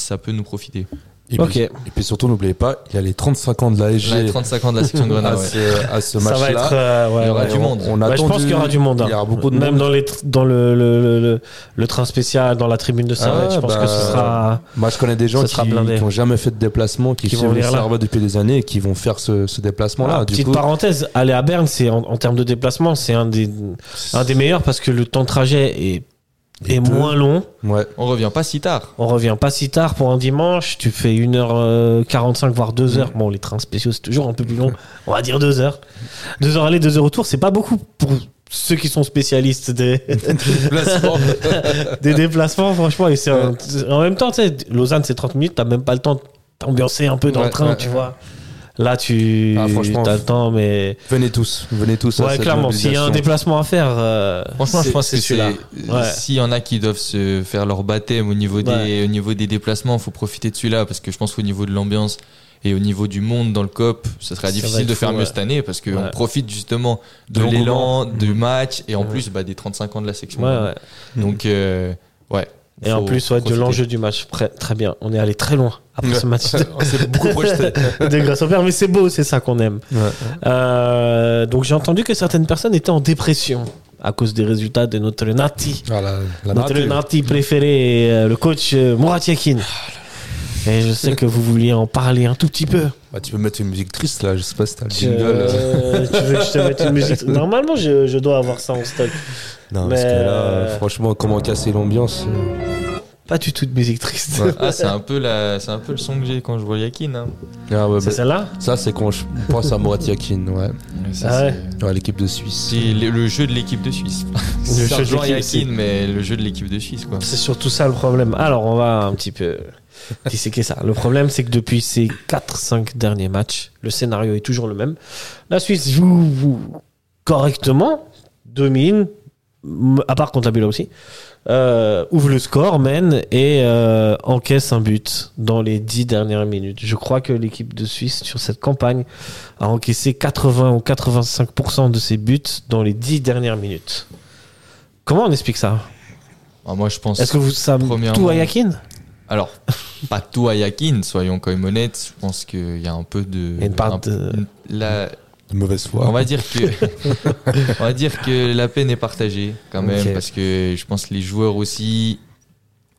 ça peut nous profiter. Et, Ok. puis, et puis surtout, n'oubliez pas, il y a les 35 ans de la SG 35 ans de la section de à Grenade. ce, à ce match-là. euh, ouais, Il y aura ouais, du on- monde. On a Ouais, je pense qu'il y aura du monde. hein. Il y aura beaucoup de Même monde. dans, les, le, le, le, le- le train spécial, dans la tribune de Servette, Ah, je pense bah, que ce sera. Moi, je connais des gens qui n'ont jamais fait de déplacement, qui, Qui vont venir là. Depuis des années et qui vont faire ce, ce déplacement-là. Ah, petite coup, parenthèse, aller à Berne, c'est en, en termes de déplacement, c'est un des, un des meilleurs parce que le temps de trajet est, est peu. moins long. ouais. On revient pas si tard. On revient pas si tard pour un dimanche. Tu fais 1h45, voire 2h. Bon, les trains spéciaux, c'est toujours un peu plus long. On va dire 2h. 2h aller, 2h retour, c'est pas beaucoup pour ceux qui sont spécialistes des, [LAUGHS] Déplacement. [LAUGHS] des déplacements, franchement. Et c'est un- en même temps, tu sais, Lausanne, c'est 30 minutes, t'as même pas le temps de t'ambiancer un peu dans le train, ouais, tu vois. Là, tu Ah, franchement, as le temps, mais. venez tous, venez tous. à Ouais, cette clairement, s'il y a un déplacement à faire. euh, Franchement, je pense c'est que celui-là. c'est. Ouais. S'il y en a qui doivent se faire leur baptême au niveau des, Ouais. au niveau des déplacements, il faut profiter de celui-là parce que je pense qu'au niveau de l'ambiance et au niveau du monde dans le COP, ce sera difficile de faire fou, mieux ouais. cette année parce qu'on Ouais. profite justement de De l'élan, du match et en Ouais. plus bah, des 35 ans de la section. ouais, ouais. Donc, euh, ouais. Et en plus, ouais, de l'enjeu du match. Très, très bien. On est allé très loin après ce [LAUGHS] match On s'est beaucoup projeté. [LAUGHS] de grâce au père, mais c'est beau, c'est ça qu'on aime. Ouais. Euh, donc j'ai entendu que certaines personnes étaient en dépression à cause des résultats de notre Nati. La notre. Nati préféré, euh, le coach euh, Yakin. Et je sais que vous vouliez en parler un tout petit peu. Bah, tu peux mettre une musique triste là, je sais pas si t'as le Tu, jingle. euh. tu veux que je te mette une musique Normalement, je, je dois avoir ça en stock. Non, parce que là, euh, franchement, comment casser l'ambiance euh. Pas du tout de musique triste. Ouais. [LAUGHS] Ah, c'est un peu la, c'est un peu le son que j'ai quand je vois Yakin. Hein. Ah ouais, C'est bah, celle-là Ça, c'est quand je pense à Morat Yakin, ouais. Ça, Ah ouais. l'équipe de Suisse. C'est le, le jeu de l'équipe de Suisse. [LAUGHS] Le C'est jeu de Yakin, mais le jeu de l'équipe de Suisse, quoi. C'est surtout ça le problème. Alors, on va un petit peu disséquer ça. Le problème, c'est que depuis ces 4-5 derniers matchs, le scénario est toujours le même. La Suisse joue correctement, domine, à part contre la Bula aussi, euh, ouvre le score, mène et euh, encaisse un but dans les 10 dernières minutes. Je crois que l'équipe de Suisse, sur cette campagne, a encaissé 80 ou 85% de ses buts dans les 10 dernières minutes. Comment on explique ça? Ah, moi, je pense. est-ce que vous Premièrement- tout à Yakin? Alors, [LAUGHS] pas tout à Yakin, soyons quand même honnêtes. Je pense qu'il y a un peu de. Une part un- de- la- De mauvaise foi. on va dire que [LAUGHS] on va dire que la peine est partagée quand même parce que je pense que les joueurs aussi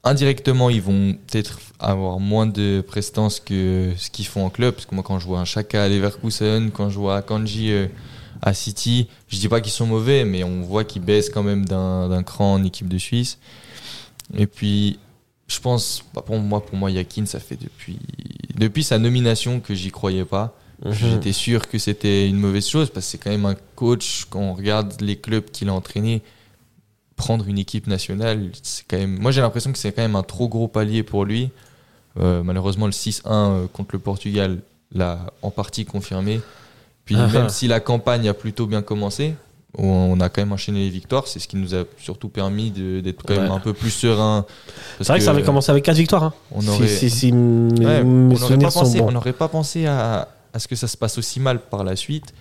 indirectement ils vont peut-être avoir moins de prestance que ce qu'ils font en club. Parce que moi quand je vois un Chaka à Leverkusen quand je vois un Kanji euh, à City je dis pas qu'ils sont mauvais mais on voit qu'ils baissent quand même d'un d'un cran en équipe de Suisse. Et puis je pense bah, pour moi pour moi Yakin ça fait depuis depuis sa nomination que j'y croyais pas Mhm. J'étais sûr que c'était une mauvaise chose parce que c'est quand même un coach, quand on regarde les clubs qu'il a entraînés, prendre une équipe nationale, c'est quand même. Moi j'ai l'impression que c'est quand même un trop gros palier pour lui. Euh, malheureusement, le 6-1 euh, contre le Portugal l'a en partie confirmé. Puis Ah même ah. si la campagne a plutôt bien commencé, on- a quand même enchaîné les victoires, c'est ce qui nous a surtout permis d'être quand même un peu plus serein. C'est vrai que ça avait commencé avec 4 victoires. Hein. On Si- aurait, si, si mes, Ouais, mes on n'aurait souvenirs pas, sont pensé- on bons. n'aurait pas pensé à, à ce que ça se passe aussi mal par la suite,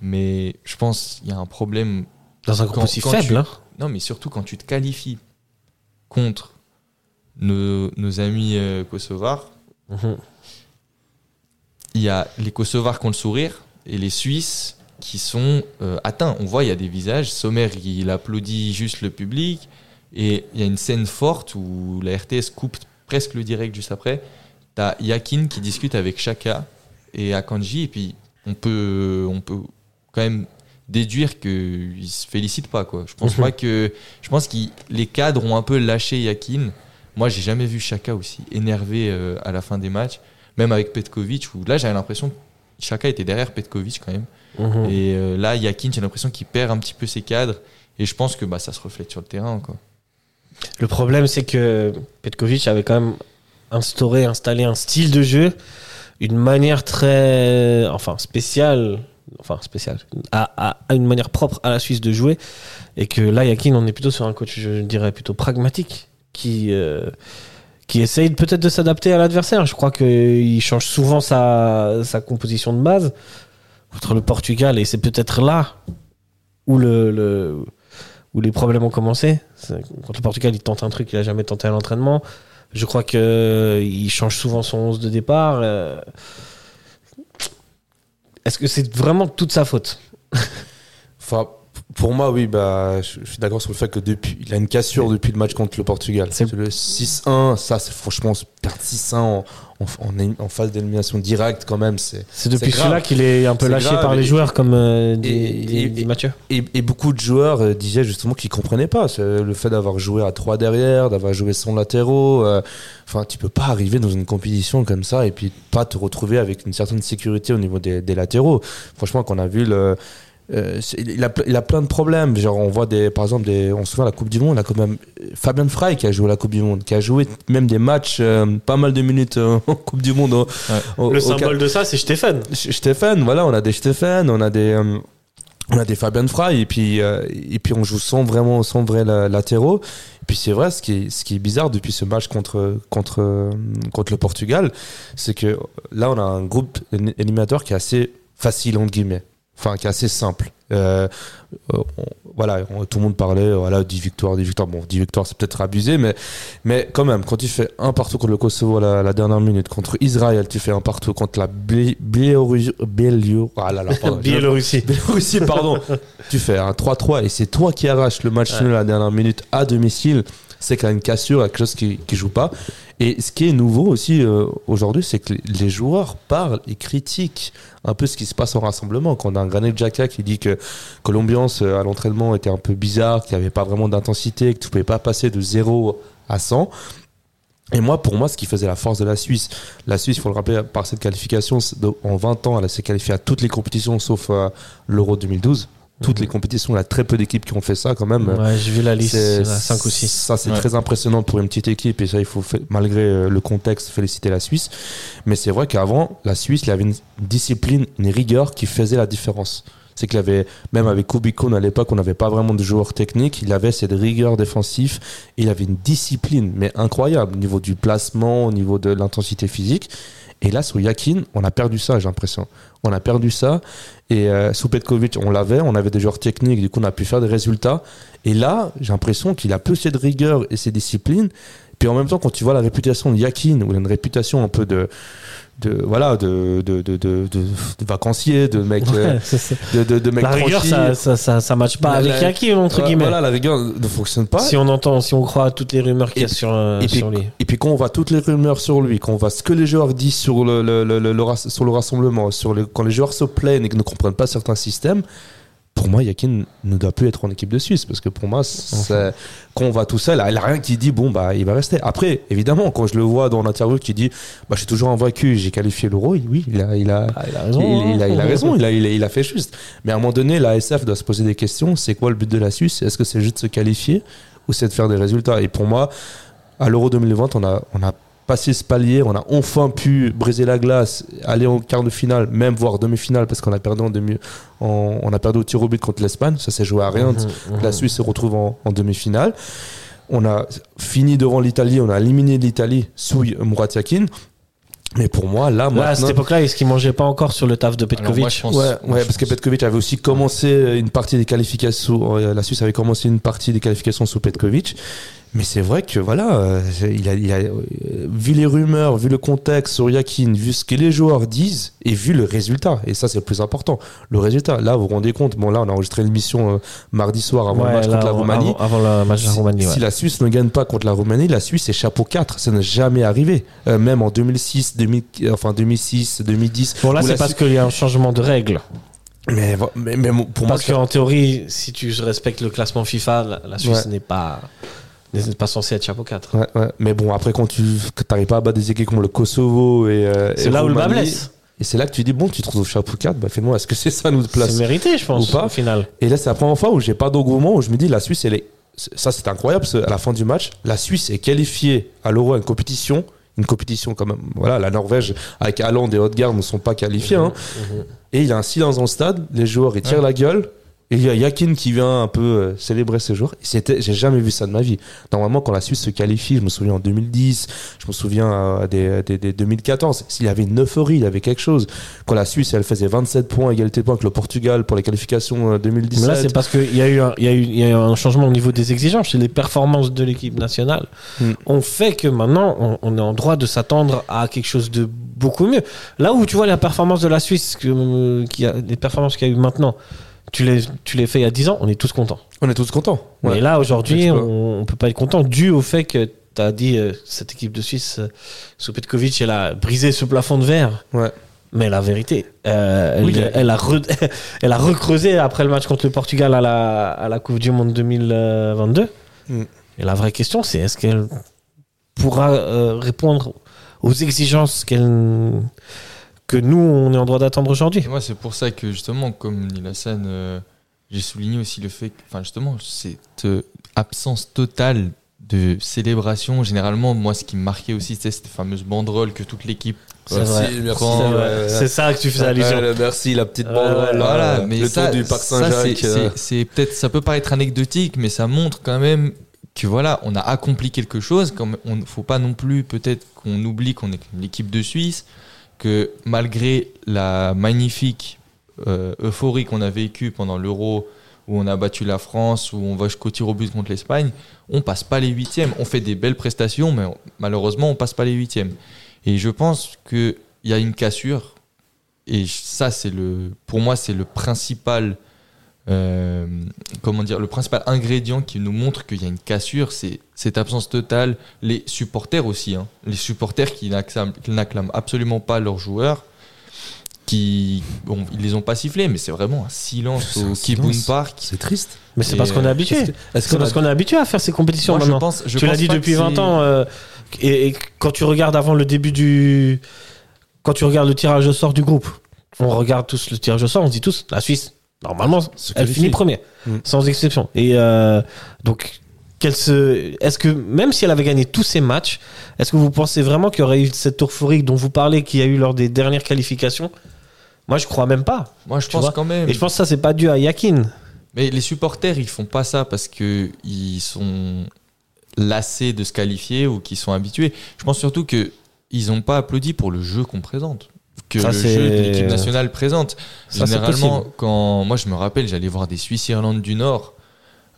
mais je pense qu'il y a un problème. Dans un groupe aussi faible. tu- hein. Non, mais surtout quand tu te qualifies contre nos, nos amis euh, kosovars, Mhm. il y a les kosovars qui ont le sourire et les Suisses qui sont euh, atteints. On voit, il y a des visages. Sommer, il applaudit juste le public. Et il y a une scène forte où la RTS coupe presque le direct juste après. T'as Yakin qui discute avec Chaka et Akanji. Et puis, on peut, on peut quand même déduire qu'ils se félicitent pas. Quoi. Je pense Mhm. pas que. Je pense que les cadres ont un peu lâché Yakin. Moi, j'ai jamais vu Chaka aussi énervé euh, à la fin des matchs. Même avec Petkovic, où là, j'avais l'impression que Chaka était derrière Petkovic quand même. Mhm. Et euh, là, Yakin, j'ai l'impression qu'il perd un petit peu ses cadres. Et je pense que bah, ça se reflète sur le terrain. Quoi. Le problème, c'est que Petkovic avait quand même instauré, installé un style de jeu, une manière très, enfin spéciale, enfin spéciale, à, à- une manière propre à la Suisse de jouer, et que là, Yakin, on est plutôt sur un coach, je dirais plutôt pragmatique, qui euh, qui essaye peut-être de s'adapter à l'adversaire. Je crois qu'il change souvent sa, sa composition de base contre le Portugal, et c'est peut-être là où le, le où les problèmes ont commencé. Contre le Portugal, il tente un truc qu'il a jamais tenté à l'entraînement. Je crois que euh, change souvent son 11 de départ. euh. Est-ce que c'est vraiment toute sa faute? Pour moi, oui, bah, je, je suis d'accord sur le fait que depuis, il a une cassure depuis le match contre le Portugal. C'est- le 6-1, ça, c'est franchement, perdre 6-1 en, en, phase d'élimination directe, quand même, c'est. C'est depuis celui-là qu'il est un peu lâché grave, par les joueurs, comme euh, dit, et- Mathieu. Et, et beaucoup de joueurs euh, disaient justement qu'ils comprenaient pas le fait d'avoir joué à 3 derrière, d'avoir joué sans latéraux. euh, Enfin, tu peux pas arriver dans une compétition comme ça et puis pas te retrouver avec une certaine sécurité au niveau des, des latéraux. Franchement, qu'on a vu le. Euh, il, a, il a plein de problèmes. Genre, on voit des, par exemple, des, on se souvient à la Coupe du Monde, a quand même Fabien Frey qui a joué à la Coupe du Monde, qui a joué même des matchs, euh, pas mal de minutes euh, [LAUGHS] en Coupe du Monde. au- au- Le au- symbole de ça, c'est Stéphane. Stéphane, voilà, on a des Stéphane, on a des, on a des Fabien Frey, et puis, et puis on joue sans vraiment, sans vrai la- latéraux. Et puis c'est vrai, ce qui est, ce qui est bizarre depuis ce match contre, contre, contre le Portugal, c'est que là, on a un groupe éliminateur qui est assez facile, entre guillemets. Enfin, qui est assez simple. Euh, on- voilà, on- tout le monde parlait, voilà, 10 victoires, 10 victoires. Bon, 10 victoires, c'est peut-être abusé, mais, mais quand même, quand tu fais un partout contre le Kosovo à la, la dernière minute, contre Israël, tu fais un partout contre la Biélorussie, ah là là, pardon, [LAUGHS] Biélorussie. Biélorussie, pardon. [LAUGHS] tu fais un 3-3 et c'est toi qui arraches le match nul à la dernière minute à domicile. C'est qu'il y a une cassure, quelque chose qui, qui joue pas. Et ce qui est nouveau aussi euh, aujourd'hui, c'est que les- joueurs parlent et critiquent un peu ce qui se passe en rassemblement. Quand on a un Granit Xhaka qui dit que, l'ambiance euh, à l'entraînement était un peu bizarre, qu'il n'y avait pas vraiment d'intensité, que tu pouvais pas passer de 0 à 100. Et moi, pour moi, ce qui faisait la force de la Suisse, la Suisse, il faut le rappeler, par cette qualification, en 20 ans, elle s'est qualifiée à toutes les compétitions sauf euh, l'Euro 2012. Toutes les compétitions, il y a très peu d'équipes qui ont fait ça quand même. Ouais, j'ai vu la liste, C'est- 5 ou 6. Ça, c'est Ouais. très impressionnant pour une petite équipe et ça, il faut, fa- malgré euh, le contexte, féliciter la Suisse. Mais c'est vrai qu'avant, la Suisse, il y avait une discipline, une rigueur qui faisait la différence. C'est qu'il avait, même avec Kubikon à l'époque, on n'avait pas vraiment de joueurs techniques. Il avait cette rigueur défensive. Il avait une discipline, mais incroyable, au niveau du placement, au niveau de l'intensité physique. Et là, sur Yakin, on a perdu ça, j'ai l'impression. On a perdu ça. Et euh, sous Petkovic, on l'avait, on avait des joueurs techniques, du coup, on a pu faire des résultats. Et là, j'ai l'impression qu'il a peu cette rigueur et cette discipline. Puis en même temps, quand tu vois la réputation de Yakin, où il a une réputation un peu de, de voilà, de, de, de, de, vacancier, de mec, euh, de, de, mec La rigueur, ça, ça, ça, ça matche pas avec la- Yaki, entre guillemets. Voilà, la rigueur ne fonctionne pas. Si on entend, si on croit à toutes les rumeurs qu'il y a sur, euh, et puis, sur lui. et puis quand on voit toutes les rumeurs sur lui, quand on voit ce que les joueurs disent sur le, le, sur le rassemblement, sur quand les joueurs se plaignent et ne comprennent pas certains systèmes, pour moi, Yakin ne doit plus être en équipe de Suisse parce que pour moi, c'est- quand on va tout seul, il n'y a rien qui dit bon bah il va rester. Après, évidemment, quand je le vois dans l'interview qui dit bah je suis toujours invaincu, j'ai qualifié l'Euro, oui, il a, il a, il a [LAUGHS] raison. il, a, il a raison, il a fait juste. Mais à un moment donné, la SF doit se poser des questions. C'est quoi le but de la Suisse? Est-ce que c'est juste de se qualifier ou c'est de faire des résultats? Et pour moi, à l'Euro 2020, on a, on a passé ce palier, on a enfin pu briser la glace, aller en quart de finale, même voire demi-finale, parce qu'on a perdu en demi, en- on a perdu au tir au but contre l'Espagne. Ça s'est joué à rien. Mhm, La mhm. Suisse se retrouve en, en demi-finale. On a fini devant l'Italie, on a éliminé l'Italie sous Murat Yakin. Mais pour moi, là, Ouais, à cette maintenant, époque-là, est-ce qu'il mangeait pas encore sur le taf de moi, Petkovic pense- Ouais, moi, ouais je parce que Petkovic avait aussi commencé une partie des qualifications. euh, La Suisse avait commencé une partie des qualifications sous Petkovic. Mais c'est vrai que voilà, euh, il a, il a, euh, vu les rumeurs, vu le contexte sur Yakin, vu ce que les joueurs disent et vu le résultat. Et ça, c'est le plus important. Le résultat. Là, vous vous rendez compte. Bon, là, on a enregistré l'émission euh, mardi soir avant Ouais, le match là, contre la Roumanie. Avant, avant le match de la Si, Roumanie, si ouais. la Suisse ne gagne pas contre la Roumanie, la Suisse est chapeau 4. Ça n'est jamais arrivé. Euh, même en 2006, 2000, enfin 2006, 2010. Bon, là, c'est parce qu'il y a un changement de règles. Mais, mais, mais pour moi, Parce qu'en théorie, si tu respectes le classement FIFA, la, la Suisse Ouais. n'est pas n'est pas censée être chapeau 4. Ouais, ouais. Mais bon, après, quand tu n'arrives pas à battre des équipes comme le Kosovo et. euh, C'est là où le bas blesse. Et c'est là que tu dis, bon, tu te retrouves chapeau 4, bah fais-moi, est-ce que c'est ça notre place C'est mérité, je pense, Ou pas. au final. Et là, c'est la première fois où j'ai pas d'engouement, où je me dis, la Suisse, elle est. Ça, c'est incroyable, à la fin du match, la Suisse est qualifiée à l'Euro à une compétition. Une compétition quand même. Voilà, la Norvège avec Haaland et Odegaard ne sont pas qualifiés. hein. Mhm. Et il y a un silence dans le stade, les joueurs ils tirent la gueule. Et il y a Yakin qui vient un peu euh, célébrer ce jour. C'était, j'ai jamais vu ça de ma vie. Normalement, quand la Suisse se qualifie, je me souviens en 2010, je me souviens euh, des, des, des 2014, s'il y avait une euphorie, il y avait quelque chose. Quand la Suisse, elle faisait 27 points, égalité de points avec le Portugal pour les qualifications euh, 2017. Mais là, c'est parce qu'il y, a eu un- y, a eu- il y a eu un changement au niveau des exigences. Et les performances de l'équipe nationale Mm. ont fait que maintenant, on, on est en droit de s'attendre à quelque chose de beaucoup mieux. Là où tu vois la performance de la Suisse, que, euh, qui a, les performances qu'il y a eu maintenant, tu les fais il y a 10 ans, on est tous contents. On est tous contents. Ouais. Mais là, aujourd'hui, on, on peut pas être content dû au fait que tu as dit euh, cette équipe de Suisse, euh, sous Petkovic, elle a brisé ce plafond de verre. Ouais. Mais la vérité, euh, elle, Oui, il elle, a- re- [LAUGHS] elle a recreusé après le match contre le Portugal à la, à la Coupe du Monde 2022. Mm. Et la vraie question, c'est est-ce qu'elle pourra euh, répondre aux exigences qu'elle, que nous, on est en droit d'attendre aujourd'hui moi, c'est pour ça que justement, comme dit Hassan, euh, j'ai souligné aussi le fait que, enfin, justement, cette euh, absence totale de célébration. Généralement, moi, ce qui me marquait aussi, c'était cette fameuse banderole que toute l'équipe. C'est euh, ouais. C'est ça que tu faisais allusion. Ouais, merci, la petite banderole. ouais, là, Voilà, euh, mais le ça, tour du parc Saint-Jacques. c'est- euh, peut-être, ça peut paraître anecdotique, mais ça montre quand même que voilà, on a accompli quelque chose. Comme on, faut pas non plus peut-être qu'on oublie qu'on est une équipe de Suisse, que malgré la magnifique euh, euphorie qu'on a vécue pendant l'Euro, où on a battu la France, où on va jusqu'au tir au but contre l'Espagne, on passe pas les huitièmes. On fait des belles prestations, mais malheureusement, on passe pas les huitièmes. Et je pense qu'il y a une cassure. Et ça, c'est le, pour moi, c'est le principal, euh, comment dire, le principal ingrédient qui nous montre qu'il y a une cassure, c'est cette absence totale. Les supporters aussi, hein. les supporters qui n'acclament, absolument pas leurs joueurs, qui, bon, ils les ont pas sifflés, mais c'est vraiment un silence au un Kibun. Park. C'est triste. Mais c'est parce qu'on est euh, habitué. Est-ce parce a- qu'on est habitué à faire ces compétitions Moi, je maintenant. pense, je tu l'as dit depuis que 20 c'est- ans. euh, et, et quand tu regardes avant le début du. Quand tu regardes le tirage au sort du groupe, on regarde tous le tirage au sort, on se dit tous, la Suisse, normalement, elle finit premier, Mm. sans exception. Et euh, donc, qu'elle se. Est-ce que, même si elle avait gagné tous ses matchs, est-ce que vous pensez vraiment qu'il y aurait eu cette euphorie dont vous parlez, qu'il y a eu lors des dernières qualifications? Moi, je crois même pas. Moi, je pense quand même. Et je pense que ça, c'est pas dû à Yakin. Mais les supporters, ils font pas ça parce que ils sont lassés de se qualifier ou qu'ils sont habitués. Je pense surtout que ils ont pas applaudi pour le jeu qu'on présente, que Ça, le jeu de l'équipe nationale présente. Ça, Généralement, quand moi je me rappelle, j'allais voir des Suisses Irlande du Nord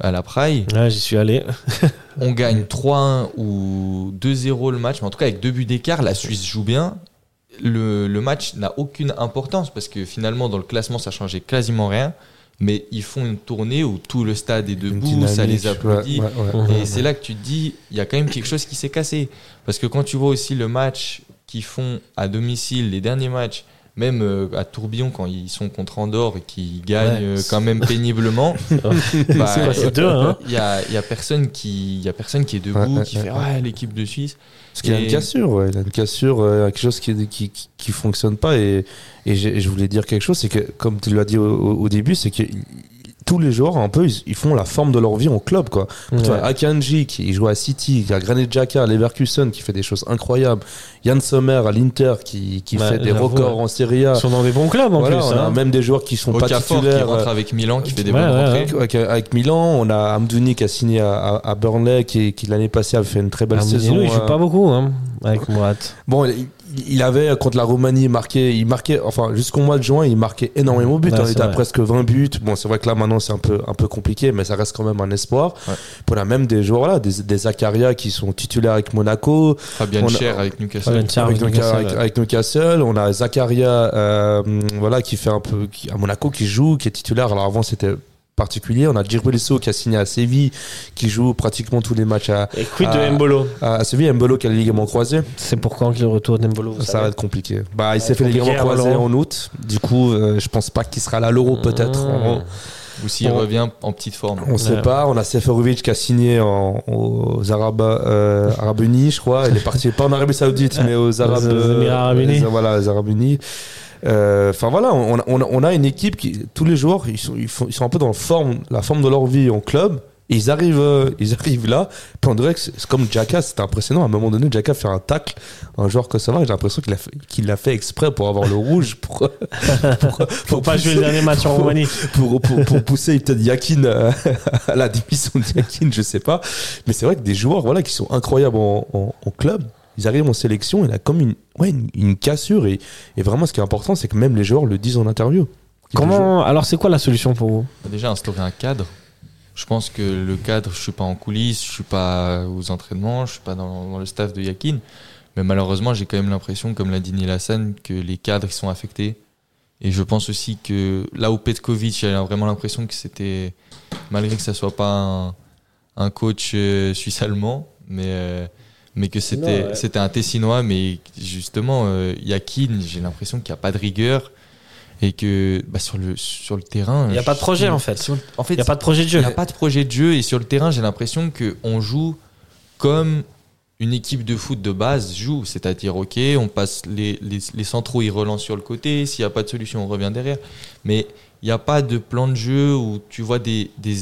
à la Praille, Ouais, j'y suis allé. [LAUGHS] on gagne 3-1 ou 2-0 le match, mais en tout cas avec deux buts d'écart, la Suisse joue bien. Le, le match n'a aucune importance parce que finalement dans le classement ça changeait quasiment rien. Mais ils font une tournée où tout le stade est debout, ça les applaudit. ouais, ouais, ouais. Et c'est là que tu te dis, il y a quand même quelque chose qui s'est cassé. Parce que quand tu vois aussi le match qu'ils font à domicile, les derniers matchs, même euh, à Tourbillon quand ils sont contre Andorre et qu'ils gagnent Ouais. euh, quand même péniblement, [LAUGHS] bah, deux, hein il y a, y a personne qui, il y a personne qui est debout, Ouais, qui ouais, fait ouais. ouais l'équipe de Suisse. Parce qu'il a une cassure, ouais. Il a une cassure, euh, quelque chose qui, qui, qui, qui fonctionne pas. Et, et je voulais dire quelque chose, c'est que, comme tu l'as dit au, début, c'est que tous les joueurs, un peu, ils, ils font la forme de leur vie en club, quoi. Tu vois, Akanji, qui joue à City, qui a Granit Xhaka à Leverkusen, qui fait des choses incroyables. Yann Sommer à l'Inter, qui, qui Ouais, fait des records ouais. en Serie A. Ils sont dans des bons clubs en Voilà, plus. on a hein. même des joueurs qui sont pas Okafor qui titulaires. rentre avec Milan, qui fait des Ouais, bonnes ouais, rentrées. Avec, avec Milan, on a Amdouni qui a signé à, Burnley, qui, qui l'année passée a fait une très belle saison. Il joue euh, pas beaucoup hein, avec Mourad. Bon, il, il avait contre la Roumanie marqué, il marquait, enfin jusqu'au mois de juin, il marquait énormément de buts. Ouais, on était à presque 20 buts. Bon, c'est vrai que là maintenant c'est un peu un peu compliqué, mais ça reste quand même un espoir. Ouais. On a même des joueurs là, des, des Zakaria qui sont titulaires avec Monaco, Fabian On a- Cher avec Newcastle. Avec, avec Newca- Newcastle, avec- ouais. avec Newcastle. On a Zakaria, euh, voilà, qui fait un peu qui- à Monaco, qui joue, qui est titulaire. Alors avant c'était particulier. On a Djibrilisso qui a signé à Séville, qui joue pratiquement tous les matchs à, Et quid de. Mbolo à, à Séville. Mbolo qui a le ligament croisé. C'est pour quand que le retour d'Mbolo vous Ça savez va être compliqué. Bah, il s'est fait les ligaments croisés en août. Du coup, euh, je pense pas qu'il sera là à l'Euro, peut-être. Mmh. On, Ou s'il revient en petite forme. on sait Ouais. pas. On a Seferovic qui a signé en- aux Arabes, euh, [LAUGHS] Arabes Unis, je crois. Il est parti pas en Arabie Saoudite, mais aux Arabes, Aux Émirats Arabes Unis. les- voilà, les Arabes Unis. Euh, Enfin voilà, on, a- on, a- on a une équipe qui tous les joueurs ils sont, ils, font- ils sont un peu dans la forme, la forme de leur vie en club Et ils arrivent, euh, ils arrivent là, puis on dirait que c'est comme Jacka, c'était impressionnant. À un moment donné, Jacka fait un tacle, un joueur kosovar, et j'ai l'impression qu'il a, fait- qu'il l'a fait exprès pour avoir le rouge, pour, pour, [LAUGHS] Faut pas jouer le dernier match en Roumanie. pour, pour, pour pousser peut-être Yakin à, [LAUGHS] à la démission de Yakin, je sais pas. Mais c'est vrai que des joueurs voilà, qui sont incroyables en, en, en club, ils arrivent en sélection, il a comme une, ouais, une, une cassure. Et, et vraiment, ce qui est important, c'est que même les joueurs le disent en interview. Comment Alors, c'est quoi la solution pour vous? Déjà instaurer un cadre. Je pense que le cadre, je suis pas en coulisses, je suis pas aux entraînements, je suis pas dans, dans le staff de Yakin. Mais malheureusement, j'ai quand même l'impression, comme l'a dit Neil Hassan, que les cadres ils sont affectés. Et je pense aussi que là où Petkovic, j'ai vraiment l'impression que c'était, malgré que ça soit pas un, un coach euh, suisse-allemand, mais, euh, mais que c'était ouais. c'était un Tessinois, mais justement, euh, Yakin, j'ai l'impression qu'il n'y a pas de rigueur. Et que bah, sur, le, sur le terrain. Il y a pas de projet, en fait. Sur en fait, Il n'y a pas de projet de jeu. il n'y a pas de projet de jeu et sur le terrain, j'ai l'impression qu'on joue comme une équipe de foot de base joue. C'est-à-dire, ok, on passe les, les, les centraux, ils relancent sur le côté. S'il n'y a pas de solution, on revient derrière. Mais il n'y a pas de plan de jeu où tu vois des, des,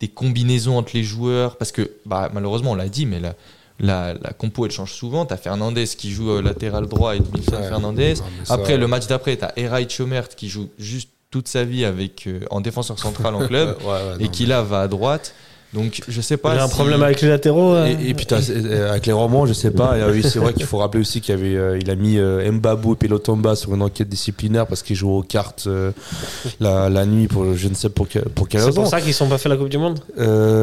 des combinaisons entre les joueurs. Parce que, bah, malheureusement, on l'a dit, mais la, la, la compo, elle change souvent. Tu as Fernandez qui joue euh, latéral droit et Milton Ouais. Fernandez. Non, mais ça- Après, le match d'après, tu as Eray Chomert qui joue juste toute sa vie avec, euh, en défenseur central en club [LAUGHS] Ouais, ouais, et non, qui là va à droite. Donc je sais pas. J'ai un si- problème avec les latéraux. euh. Et, et puis euh, avec les romans, je sais pas. et, euh, oui, c'est vrai qu'il faut rappeler aussi qu'il avait, euh, il a mis euh, Mbabou et Pelotomba sur une enquête disciplinaire parce qu'ils jouent aux cartes la, la nuit pour je ne sais pour, que- pour quelle C'est raison. pour ça qu'ils sont pas fait la Coupe du Monde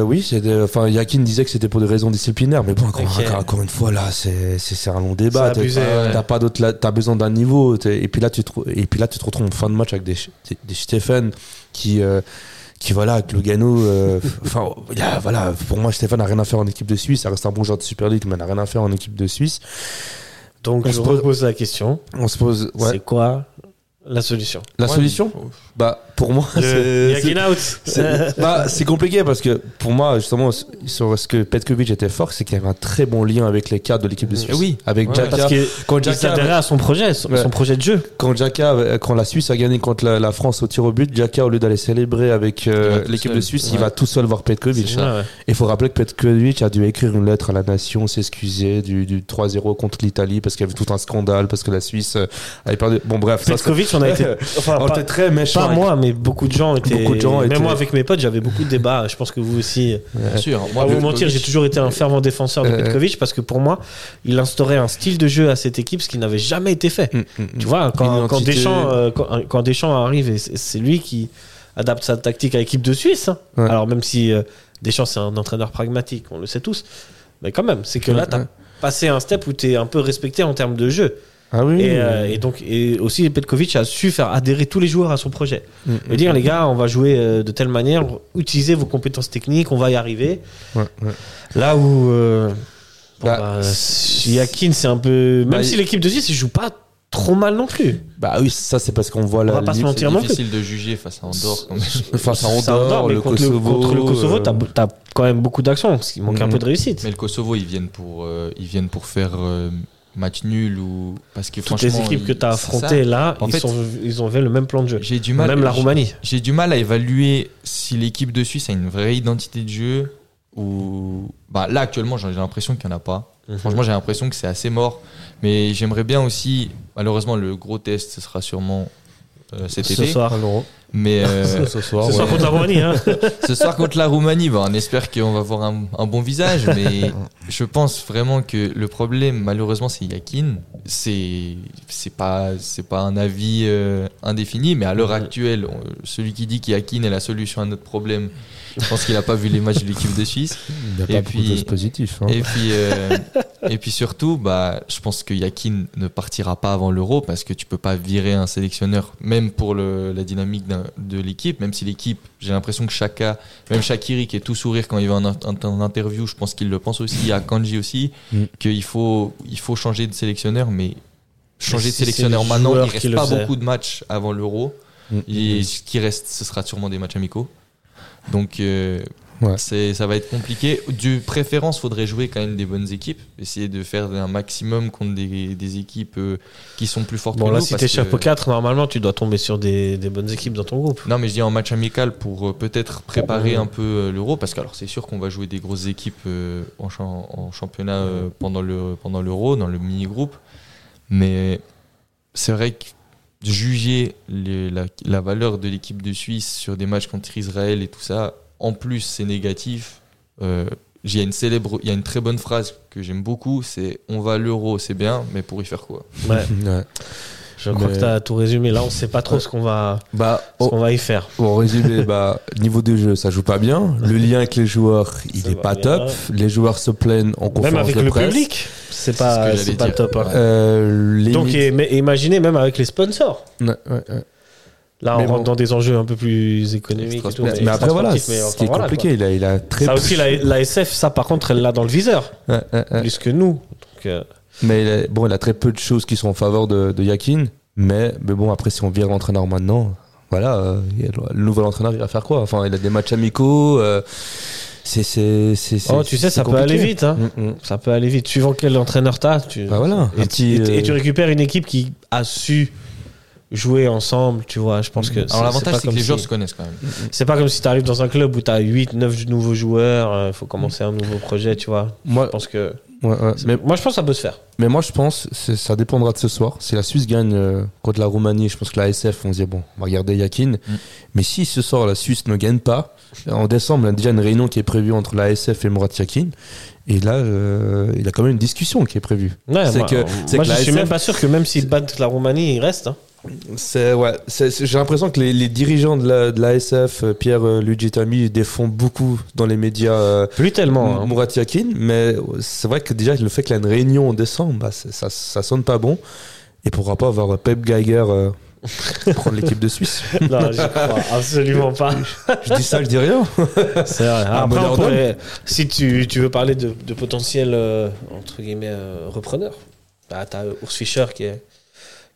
oui, c'est enfin Yakin disait que c'était pour des raisons disciplinaires, mais bon, encore, Ok. encore- encore une fois là, c'est c'est c'est un long débat. C'est T'as- ouais. Pas d'autre, là, t'as besoin d'un niveau. Et puis là, tu te, et puis là, tu te retrouves en fin de match avec des des, des Stéphane qui qui voilà avec Lugano. euh, Enfin, voilà, pour moi, Stéphane n'a rien à faire en équipe de Suisse. Ça reste un bon joueur de Super League, mais n'a rien à faire en équipe de Suisse. Donc, On je se pose- repose la question. On se pose, ouais. C'est quoi la solution? La Ouais, solution, bah pour moi, Le c'est- bah, c'est compliqué parce que pour moi, justement, sur ce que Petkovic était fort, c'est qu'il y avait un très bon lien avec les cadres de l'équipe de Suisse. Oui. Avec Ouais, Xhaka. Parce qu'il quand il Xhaka, s'adhérait à son projet, son, Ouais. son projet de jeu. quand Xhaka, euh, quand la Suisse a gagné contre la, la France au tir au but, Xhaka, au lieu d'aller célébrer avec euh, l'équipe de Suisse, il va tout seul voir Petkovic. Ouais. Il faut rappeler que Petkovic a dû écrire une lettre à la nation, s'excuser du, du 3-0 contre l'Italie parce qu'il y avait tout un scandale, parce que la Suisse euh, avait perdu. Bon, bref, ça, Petkovic, on a été. [LAUGHS] Enfin, on pas, était très méchant. Pas moi, mais beaucoup de gens étaient. Beaucoup de gens Même étaient- moi, avec mes potes, j'avais beaucoup de débats. Je pense que vous aussi. Bien sûr. Moi, vous mentir, j'ai toujours été un fervent défenseur de Euh, Petkovic parce que pour moi, il instaurait un style de jeu à cette équipe, ce qui n'avait jamais été fait. Mm, mm, mm. Tu vois, quand. Deschamps, euh, quand, quand Deschamps arrive, et c'est lui qui adapte sa tactique à l'équipe de Suisse. hein. Ouais. Alors, même si euh, Deschamps, c'est un entraîneur pragmatique, on le sait tous. Mais quand même, c'est que là, tu as ouais. passé un step où tu es un peu respecté en termes de jeu. Ah oui. Et, euh, et donc, et aussi, Petkovic a su faire adhérer tous les joueurs à son projet. Mm, Et dire, les gars, on va jouer euh, de telle manière, utilisez vos compétences techniques, on va y arriver. ouais, ouais. Là où. euh, bon, Bah, bah, Yakin, c'est un peu. Même bah, si l'équipe de Suisse, il joue pas trop mal non plus. Bah oui, ça c'est parce qu'on voit On la. va pas se mentir. C'est non plus. difficile de juger face à Andorre. quand même. [LAUGHS] Face à Andorre, mais le contre, Kosovo. le, contre le Kosovo, euh, t'as t'as quand même beaucoup d'actions, parce qu'il manque un peu de réussite. Mais le Kosovo, ils viennent pour, euh, ils viennent pour faire euh, match nul ou parce que Toutes les franchement, équipes que tu as affrontées là, En ils, fait- sont, ils ont fait le même plan de jeu. J'ai du mal. Même la Roumanie. J'ai du mal à évaluer si l'équipe de Suisse a une vraie identité de jeu ou. Bah, là, actuellement, j'ai l'impression qu'il n'y en a pas. Mhm. Franchement, j'ai l'impression que c'est assez mort. Mais j'aimerais bien aussi. Malheureusement, le gros test, ce sera sûrement euh, cet Ce été. soir. Mais [LAUGHS] euh, ce soir, Ce soir ouais. contre la Roumanie. Hein. [LAUGHS] ce soir contre la Roumanie, bah, on espère qu'on va voir un, un bon visage. Mais [LAUGHS] je pense vraiment que le problème, malheureusement, c'est Yakin. C'est c'est pas c'est pas un avis euh, indéfini, mais à l'heure actuelle, on- celui qui dit qu'Yakin est la solution à notre problème, je pense qu'il a pas vu les matchs de l'équipe de Suisse. Il n'y a Et pas puis- de positives. hein. Et puis, euh, et puis surtout, bah, je pense que Yakin ne partira pas avant l'Euro parce que tu peux pas virer un sélectionneur, même pour le, la dynamique de l'équipe, même si l'équipe, j'ai l'impression que Chaka, même Shakiri qui est tout sourire quand il va en, en- en interview, je pense qu'il le pense aussi, à Kanji aussi, Mm. qu'il faut, il faut changer de sélectionneur, mais changer Mais de si sélectionneur maintenant, il qui reste pas beaucoup de matchs avant l'Euro. Mm. Et ce qui reste, ce sera sûrement des matchs amicaux. Donc, euh, Ouais. C'est, ça va être compliqué. De préférence, faudrait jouer quand même des bonnes équipes. Essayer de faire un maximum contre des, des équipes euh, qui sont plus fortes Bon, que là, nous. si t'es chapeau 4, normalement, tu dois tomber sur des, des bonnes équipes dans ton groupe. Non, mais je dis en match amical pour euh, peut-être préparer Ouais. un peu l'euro, parce que alors c'est sûr qu'on va jouer des grosses équipes en, en championnat euh, pendant le pendant l'euro, dans le mini-groupe. Mais c'est vrai que juger les- la, la valeur de l'équipe de Suisse sur des matchs contre Israël et tout ça, en plus c'est négatif. Euh, il y a une célèbre, il y a une très bonne phrase que j'aime beaucoup, c'est on va à l'euro, c'est bien, mais pour y faire quoi? Ouais. Ouais. Je crois Mais- que t'as tout résumé. Là, on sait pas trop ce qu'on va, Bah, ce va y faire. en résumé, [LAUGHS] bah, niveau de jeu, ça joue pas bien. Le lien avec les joueurs, il Ça est pas bien. top. Les joueurs se plaignent en conférence Même avec de le presse. public, c'est ce pas, c'est j'allais pas top. hein. Euh, limite- Donc, et- imaginez même avec les sponsors. Ouais, ouais, ouais. Là, Mais on bon. rentre dans des enjeux un peu plus économiques. et tout, Mais, mais après, voilà, extra-sportifs, mais ce enfin, qui est voilà, compliqué, il a, il a très Ça aussi, la, la SF, ça par contre, elle l'a dans le viseur, Ouais, ouais, ouais. plus que nous. Donc, euh, Mais il a, bon, il a très peu de choses qui sont en faveur de, de Yakin. Mais, mais bon, après, si on vire l'entraîneur maintenant, voilà, euh, le, nouvel entraîneur, il va faire quoi? Enfin, il a des matchs amicaux. euh, c'est, c'est, c'est, Oh, tu sais, c'est ça peut aller vite. Hein. Mm, mm. Ça peut aller vite. Suivant quel entraîneur t'as. Tu... Bah voilà, et, un petit, et- et tu euh, récupères une équipe qui a su jouer ensemble, tu vois. Je pense que. Alors l'avantage c'est que les joueurs si... se connaissent quand même. C'est pas comme si tu arrives dans un club où tu as 8, 9 nouveaux joueurs, il faut commencer un nouveau projet, tu vois. Moi, Je pense que. Ouais, ouais. Mais, Moi, je pense que ça peut se faire. mais moi, je pense, c'est- ça dépendra de ce soir. Si la Suisse gagne euh, contre la Roumanie, je pense que la SF, on se dit, bon, on va regarder Yakin. Mm. Mais si ce soir, la Suisse ne gagne pas, en décembre, il y a déjà une réunion qui est prévue entre la SF et Murat Yakin. Et là, euh, il y a quand même une discussion qui est prévue. Ouais, C'est moi, que- que je la suis SF même pas sûr que même s'ils battent la Roumanie, ils restent. hein. C'est ouais, j'ai l'impression que les, les dirigeants de la, de la SF, euh, Pierre euh, Luigi Tami, défendent beaucoup dans les médias euh, Plus tellement. hein. Yakin, mais c'est vrai que déjà le fait qu'il y a une réunion en décembre, bah, ça, ça sonne pas bon. Et pourquoi pas avoir Pep Geiger euh, [LAUGHS] prendre l'équipe de Suisse [LAUGHS] Non, je crois absolument pas. Je dis ça, je dis rien. C'est vrai. Un Après, bonheur on pourrait- si tu, tu veux parler de, de potentiel euh, entre guillemets euh, repreneur, bah, t'as Urs Fischer qui est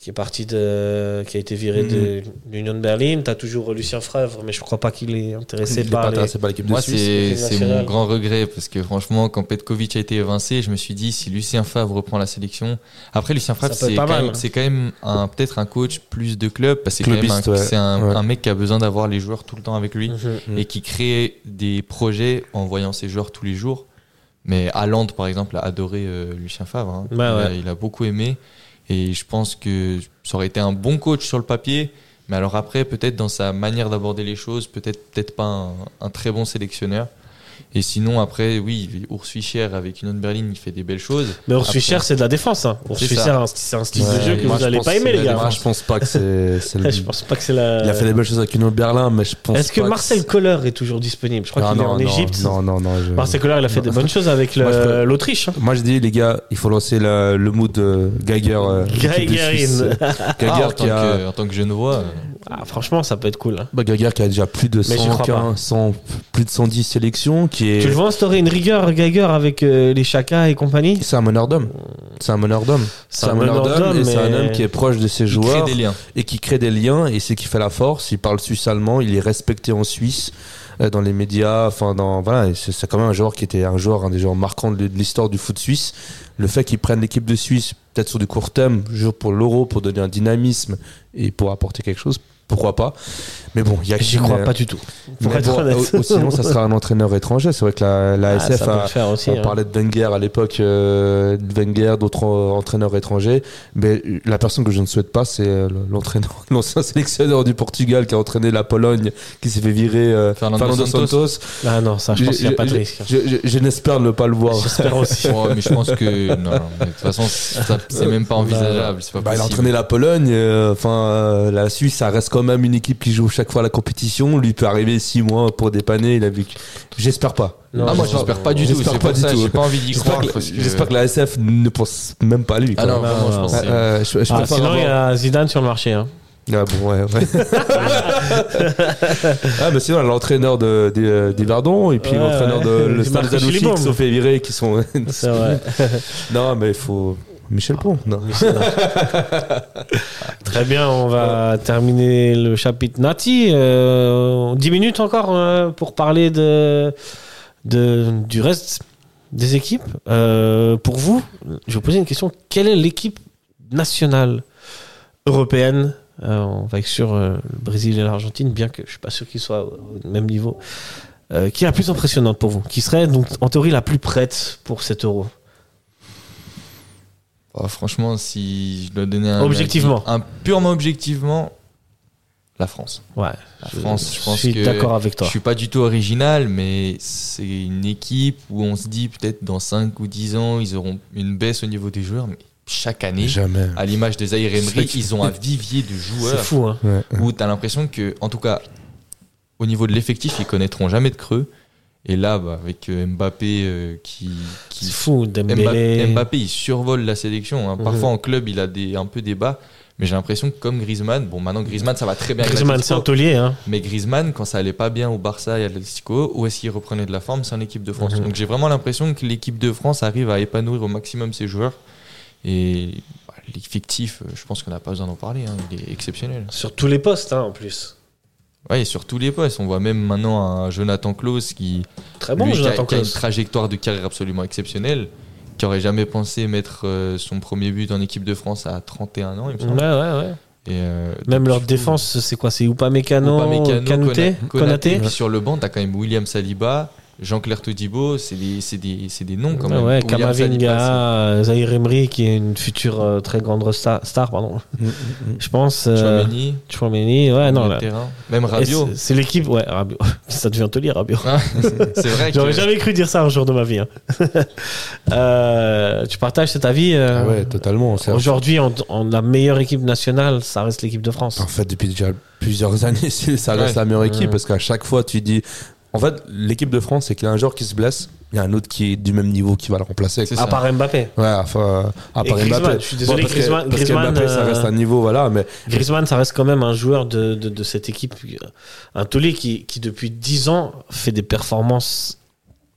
qui est parti de qui a été viré de l'Union de Berlin. T'as toujours Lucien Favre, mais je crois pas qu'il est intéressé Il par les- par l'équipe de Moi, Suisse. c'est mon grand regret parce que franchement, quand Petkovic a été évincé, je me suis dit si Lucien Favre reprend la sélection. Après, Lucien Favre, c'est pas quand, c'est quand même un- peut-être un coach plus de club parce que c'est quand même Clubiste, un, ouais. un, Ouais. un mec qui a besoin d'avoir les joueurs tout le temps avec lui Mhm. Mm. et qui crée des projets en voyant ses joueurs tous les jours. Mais Haaland, par exemple, a adoré euh, Lucien Favre. hein. Ouais, il, a, ouais. il a beaucoup aimé. Et je pense que ça aurait été un bon coach sur le papier. Mais alors après, peut-être dans sa manière d'aborder les choses, peut-être peut-être pas un, un très bon sélectionneur. Et sinon, après, oui, Urs Fischer avec Union de Berlin, il fait des belles choses. Mais Urs Fischer, c'est de la défense. Hein. Urs C'est Fischer, c'est un style Ouais, de jeu que moi, vous je allez pense pas aimer, les gars. je pense pas que c'est. le- [LAUGHS] Je pense pas que c'est la. Il a fait des belles choses avec Union de Berlin, mais je pense. Est-ce que Marcel Koller est toujours disponible? Je crois Ah, qu'il est en Égypte. Non, non, non. je- Marcel Koller, il a fait des bonnes choses avec l'Autriche. hein. Moi, je dis, les gars, il faut lancer la- le mood de Geiger. euh. Geigerin. [LAUGHS] Geiger Ah, en, qui tant a. que, en tant que Genevois, euh, Ah, franchement, ça peut être cool. hein. Bah, qui a déjà plus de Mais j'y crois 115, 100, plus de 110 sélections, qui est. Tu le vois instaurer une rigueur, Geiger, avec euh, les Chaka et compagnie? C'est un meneur d'homme. C'est un meneur d'homme. C'est un meneur d'homme et c'est un homme qui est proche de ses crée joueurs des liens. et qui crée des liens et c'est qui fait la force. Il parle suisse-allemand, il est respecté en Suisse euh, dans les médias. Enfin, dans voilà, c'est quand même un joueur qui était un joueur, un des joueurs marquants de de l'histoire du foot suisse. Le fait qu'il prenne l'équipe de Suisse, peut-être sur du court terme, juste pour l'euro, pour donner un dynamisme et pour apporter quelque chose, pourquoi pas. Mais bon, il y a J'y crois pas du tout. Pour Mais être bon, honnête. ou- ou sinon, ça sera un entraîneur étranger. C'est vrai que la, la Ah, SF a, aussi. on hein. parlait de Wenger à l'époque, euh, de Wenger, d'autres euh, entraîneurs étrangers. Mais la personne que je ne souhaite pas, c'est euh, l'entraîneur, [LAUGHS] l'ancien sélectionneur du Portugal qui a entraîné la Pologne, qui s'est fait virer euh, Fernando Fernando, Santos. Santos. Ah non, ça, je pense qu'il n'y a pas de risque. Je, je- je n'espère ne pas le voir. J'espère aussi. [LAUGHS] Oh, mais je pense que non, de toute façon, c'est même pas envisageable. Pas Bah, il a entraîné la Pologne. euh, Enfin, euh, la Suisse, ça reste quand même une équipe qui joue chaque fois la compétition. Lui peut arriver six mois pour dépanner. Il a vu. que- J'espère pas. Non, ah, moi, je- j'espère pas du tout. J'espère pas du ça, tout. j'ai pas envie d'y J'espère croire. que- j'espère que la SF ne pense même pas à lui. Ah quoi. non, que Euh, je, je Ah, sinon, avoir- il y a Zidane sur le marché. hein. Ah bon, ouais, ouais. [LAUGHS] ah, mais sinon, l'entraîneur de, des, euh, des Verdon et puis Ouais, l'entraîneur ouais. de le Stade Zanouchi qui se sont fait virer, qui sont. C'est vrai. non, mais il faut. Michel Pont. Non. [LAUGHS] Très bien, on va terminer le chapitre Nati. Euh, 10 minutes encore euh, pour parler de, du reste des équipes. Euh, pour vous, je vais vous poser une question. Quelle est l'équipe nationale européenne? Euh, On va être sur le Brésil et l'Argentine, bien que je suis pas sûr qu'ils soient au même niveau. Qui est la plus impressionnante pour vous? Qui serait donc en théorie la plus prête pour cet euro? Oh, franchement, si je dois donner un. Objectivement. Un, purement objectivement, la France. Ouais, La France, je pense suis que. d'accord avec toi. Je suis pas du tout original, mais c'est une équipe où on se dit peut-être dans 5 ou 10 ans, ils auront une baisse au niveau des joueurs, mais chaque année, Jamais. à l'image des Emery, C'est- ils ont un vivier de C'est joueurs fou, hein où tu as l'impression que, en tout cas, au niveau de l'effectif, ils connaîtront jamais de creux. Et là, bah, avec euh, Mbappé euh, qui, qui C'est fou. Mbappé, Mbappé, il survole la sélection. hein. Parfois Mhm. en club, il a des, un peu des bas. Mais j'ai l'impression que comme Griezmann, bon maintenant Griezmann ça va très bien Griezmann, c'est un taulier, hein. mais Griezmann quand ça allait pas bien au Barça et à l'Atlético, où est-ce qu'il reprenait de la forme, c'est en équipe de France. Mhm. Donc j'ai vraiment l'impression que l'équipe de France arrive à épanouir au maximum ses joueurs. Et bah, l'effectif, euh, je pense qu'on n'a pas besoin d'en parler, hein. il est exceptionnel. Sur tous les postes, hein, en plus. Ouais, et sur tous les postes, on voit même maintenant un Jonathan Klaus qui, Très bon, lui, qui a- Jonathan qui a une trajectoire de carrière absolument exceptionnelle, qui aurait jamais pensé mettre euh, son premier but en équipe de France à 31 ans, il me Ouais, semble. ouais, ouais. Et, euh, Même leur défense, c'est quoi? C'est Upamecano, Upamecano, Kanouté, Kona- Konaté? Et puis sur le banc, t'as quand même William Saliba, Jean-Claire Todibo, c'est des, c'est des, c'est des noms quand Ouais, même. ouais, Kamavinga, Zahir Emery, qui est une future euh, très grande star, star pardon. Mm, mm, Je pense. Euh, Tchouaméni, Chouameni, ouais, non, là. Même Et Rabiot. c'est- l'équipe, ouais, Rabiot. [LAUGHS] Ça devient taulier, Rabiot. Ah, c'est c'est vrai [LAUGHS] que J'aurais jamais cru dire ça un jour de ma vie. hein. [LAUGHS] Euh, tu partages cet avis euh, Ah ouais, totalement. Aujourd'hui, en, en la meilleure équipe nationale, ça reste l'équipe de France. En fait, depuis déjà plusieurs années, ça reste Ouais. la meilleure équipe Ouais. parce qu'à chaque fois, tu dis. En fait, l'équipe de France, c'est qu'il y a un joueur qui se blesse, il y a un autre qui est du même niveau qui va le remplacer. À ça. part Mbappé. Ouais, enfin, à Et part Griezmann, Mbappé. je suis désolé, parce que- Griezmann- parce que Griezmann, Mbappé, ça euh, reste un niveau, voilà, mais Griezmann, ça reste quand même un joueur de, de, de cette équipe, un taulier qui, qui, depuis 10 ans, fait des performances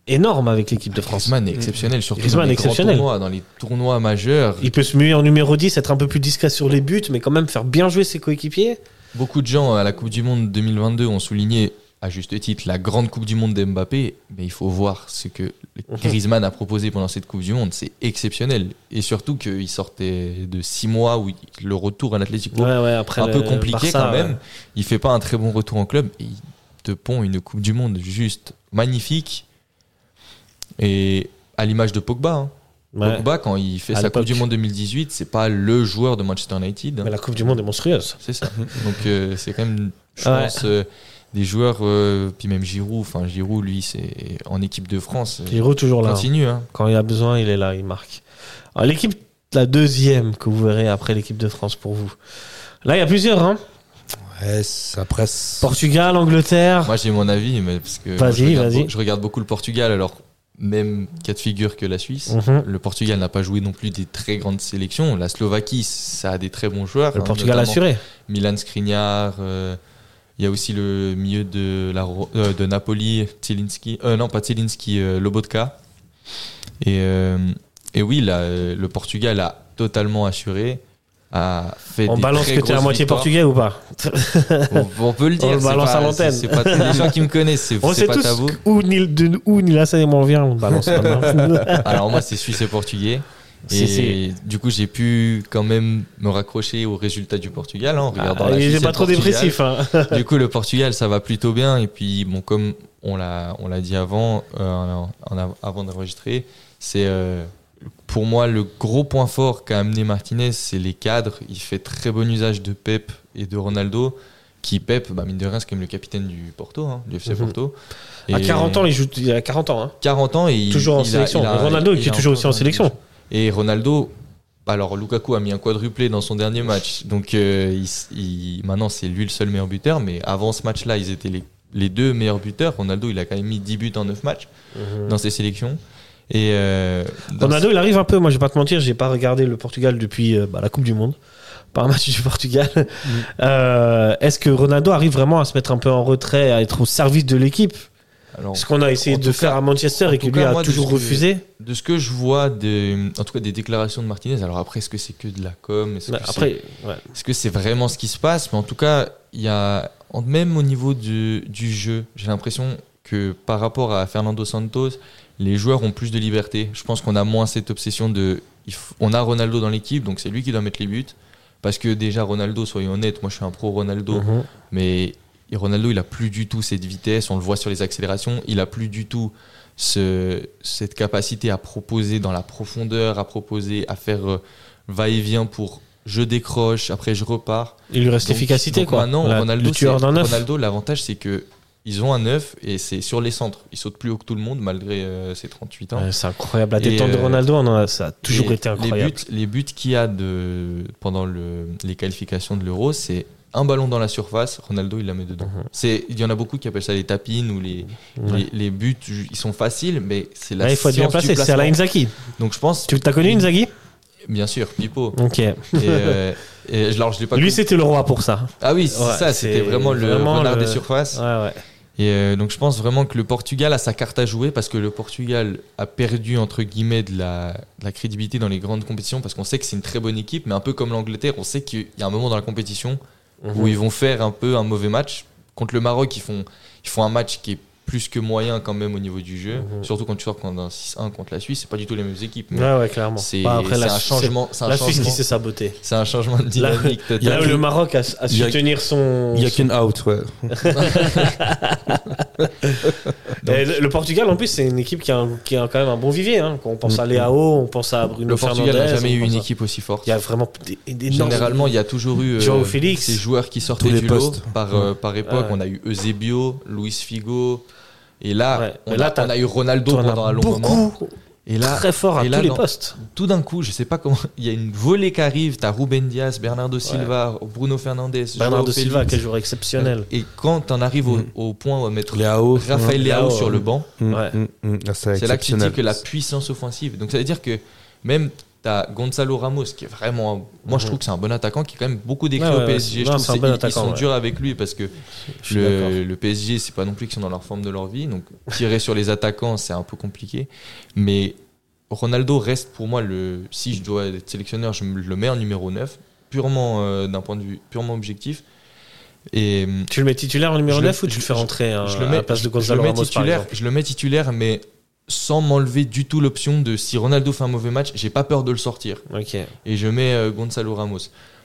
énormes avec l'équipe de France. Griezmann est exceptionnel, surtout Griezmann dans les exceptionnel. tournois, dans les tournois majeurs. Il peut se muer en numéro 10, être un peu plus discret sur les buts, mais quand même faire bien jouer ses coéquipiers. Beaucoup de gens à la Coupe du Monde 2022 ont souligné, à juste titre, la grande Coupe du Monde d'Mbappé, mais il faut voir ce que Griezmann a proposé pendant cette Coupe du Monde, c'est exceptionnel. Et surtout qu'il sortait de six mois où le retour à l'Atlético, Ouais, ouais, après un peu compliqué Barça, quand même, ouais. il fait pas un très bon retour en club, et il te pond une Coupe du Monde juste magnifique, et à l'image de Pogba. hein. Ouais. Pogba, quand il fait À sa. Coupe du Monde 2018, c'est pas le joueur de Manchester United. Mais la Coupe du Monde est monstrueuse. C'est ça. Donc euh, c'est quand même, je Ouais. pense, euh, des joueurs, euh, puis même Giroud. Enfin, Giroud, lui, c'est en équipe de France. euh, Giroud toujours là. continue. Hein. Quand il a besoin, il est là, il marque. Alors, l'équipe, la deuxième que vous verrez après l'équipe de France pour vous. Là, il y a plusieurs. Hein. ouais, après, Portugal, Angleterre. Moi, j'ai mon avis, mais parce que Vas-y, je, regarde vas-y. je regarde beaucoup le Portugal. Alors, même cas de figure que la Suisse. Mhm. Le Portugal n'a pas joué non plus des très grandes sélections. La Slovaquie, ça a des très bons joueurs. Le hein, Portugal assuré. Milan Skriniar. euh, Il y a aussi le milieu de, la, euh, de Napoli, Zielinski. Euh, non, pas Zielinski, euh, Lobotka. Et, euh, et oui, là, le Portugal a totalement assuré. A fait On des balance très que t'es à grosses moitié victoires. portugais ou pas On, on peut le [LAUGHS] dire. On le balance pas- à l'antenne. c'est- pas les gens qui me connaissent, c'est [LAUGHS] On sait pas tous tabou. où ni, de, où ni la scène on vient, on balance. [LAUGHS] Alors moi, c'est suisse et portugais. Et du coup, j'ai pu quand même me raccrocher aux résultats du Portugal hein, en regardant Ah, la il Suisse pas trop Portugal. dépressif. Hein. Du coup, le Portugal, ça va plutôt bien. Et puis, bon, comme on l'a, on l'a dit avant, euh, avant d'enregistrer, c'est euh, pour moi le gros point fort qu'a amené Martinez, c'est les cadres. Il fait très bon usage de Pep et de Ronaldo. Qui Pep, bah, mine de rien, c'est quand même le capitaine du Porto, hein, du FC Mhm. Porto. À Et 40 ans, il joue. Il a 40 ans. Hein. 40 ans et il- Toujours en il a- sélection. il a- Ronaldo, il qui est toujours aussi en sélection. Et Ronaldo, alors Lukaku a mis un quadruplé dans son dernier match, donc euh, il s- il- maintenant c'est lui le seul meilleur buteur, mais avant ce match-là, ils étaient les, les deux meilleurs buteurs. Ronaldo, il a quand même mis 10 buts en 9 matchs dans ses sélections. Et euh, Ronaldo, il arrive un peu. Moi, je vais pas te mentir, j'ai pas regardé le Portugal depuis euh, bah, la Coupe du Monde. [LAUGHS] Pas un match du Portugal. Euh, Est-ce que Ronaldo arrive vraiment à se mettre un peu en retrait, à être au service de l'équipe? Alors, Ce qu'on a essayé de faire cas- à Manchester et que lui cas, a moi, de toujours que- refusé. de ce que je vois, des, en tout cas des déclarations de Martinez, alors après, est-ce que c'est que de la com Est-ce Bah, que c'est ouais. que vraiment ce qui se passe? Mais en tout cas, il y a, même au niveau du, du jeu, j'ai l'impression que par rapport à Fernando Santos, les joueurs ont plus de liberté. Je pense qu'on a moins cette obsession de. on a Ronaldo dans l'équipe, donc c'est lui qui doit mettre les buts. Parce que déjà, Ronaldo, soyons honnêtes, moi je suis un pro Ronaldo, Mhm. mais et Ronaldo, il a plus du tout cette vitesse, on le voit sur les accélérations, il a plus du tout ce, cette capacité à proposer dans la profondeur, à proposer, à faire euh, va-et-vient pour je décroche, après je repars. Il lui reste l'efficacité, quoi. Maintenant, La- Ronaldo. Ronaldo, l'avantage, c'est que ils ont un neuf et c'est sur les centres. Il saute plus haut que tout le monde malgré euh, ses 38 ans. Ouais, c'est incroyable. La détente de euh, Ronaldo, on a- ça a toujours été Les incroyable. buts, les buts qu'il y a de, pendant le, les qualifications de l'Euro, c'est un ballon dans la surface, Ronaldo il la met dedans. Mhm. C'est, il y en a beaucoup qui appellent ça les tapines ou les, les, les buts, ils sont faciles, mais c'est la Ouais, il faut être bien placé. C'est à la. Inzaghi. Donc je pense, Tu t'as connu Inzaghi? Bien sûr, Pipo. Ok. et, euh, et je- alors je l'ai pas Lui, c'était le roi pour ça. Ah oui, c'est Ouais, ça, c'était vraiment le vraiment renard le- des surfaces. Ouais, ouais. Et euh, donc je pense vraiment que le Portugal a sa carte à jouer parce que le Portugal a perdu entre guillemets de la, de la crédibilité dans les grandes compétitions parce qu'on sait que c'est une très bonne équipe, mais un peu comme l'Angleterre, on sait qu'il y a un moment dans la compétition Où ils vont faire un peu un mauvais match. Contre le Maroc, ils font, ils font un match qui est plus que moyen quand même au niveau du jeu. Mhm. Surtout quand tu sors contre un 6-1 contre la Suisse, c'est pas du tout les mêmes équipes. mais Ouais, ouais, clairement. C'est Bah, un Suisse- changement, c'est un La Suisse changement, qui s'est sabotée. c'est un changement de [LAUGHS] Là- dynamique Là où le Maroc a, a y su a- tenir son. Il y a son- qu'une out, ouais. [LAUGHS] Le, le Portugal, en plus, c'est une équipe qui a, un- qui a quand même un bon vivier. Hein. Quand on pense à Léao, on pense à Bruno Le Portugal n'a Fernandes, jamais eu une à- équipe aussi forte. Il y a vraiment des, Généralement, il y a toujours eu euh, Félix. ces joueurs qui sortaient du lot postes. par, euh, par époque. On a eu Eusebio, Luis Figo. Et là, Ouais. on, là, a, t'as- on a eu Ronaldo pendant un long moment. beaucoup, Et là, très fort à et là, tous les non. postes. tout d'un coup, je sais pas comment, [LAUGHS] il y a une volée qui arrive. T'as Ruben Diaz, Bernardo Silva, Bruno Fernandes, Bernardo Joao Silva, quel joueur exceptionnel. Et quand t'en arrives au, Mm. au point où on va mettre Léao. Raphaël Leao Léao, sur le banc, Mm, Ouais. mm, mm. Ah, c'est là que tu dis que la puissance offensive. Donc ça veut dire que même t'as Gonzalo Ramos qui est vraiment, moi je Mhm. trouve que c'est un bon attaquant qui est quand même beaucoup décrit Ouais, au PSG. ouais, je non, trouve que bon ils- sont ouais. durs avec lui parce que le, le PSG c'est pas non plus qu'ils sont dans leur forme de leur vie. Donc tirer sur les attaquants c'est un peu compliqué. Mais Ronaldo reste pour moi le, si je dois être sélectionneur, je le mets en numéro 9 purement euh, d'un point de vue purement objectif. Et Tu le mets titulaire en numéro Je le- 9 ou tu je- le fais rentrer hein, je le à la place de je le Gonzalo mets Ramos titulaire, je le mets titulaire, mais sans m'enlever du tout l'option de si Ronaldo fait un mauvais match, j'ai pas peur de le sortir. Ok. Et je mets euh, Gonzalo Ramos.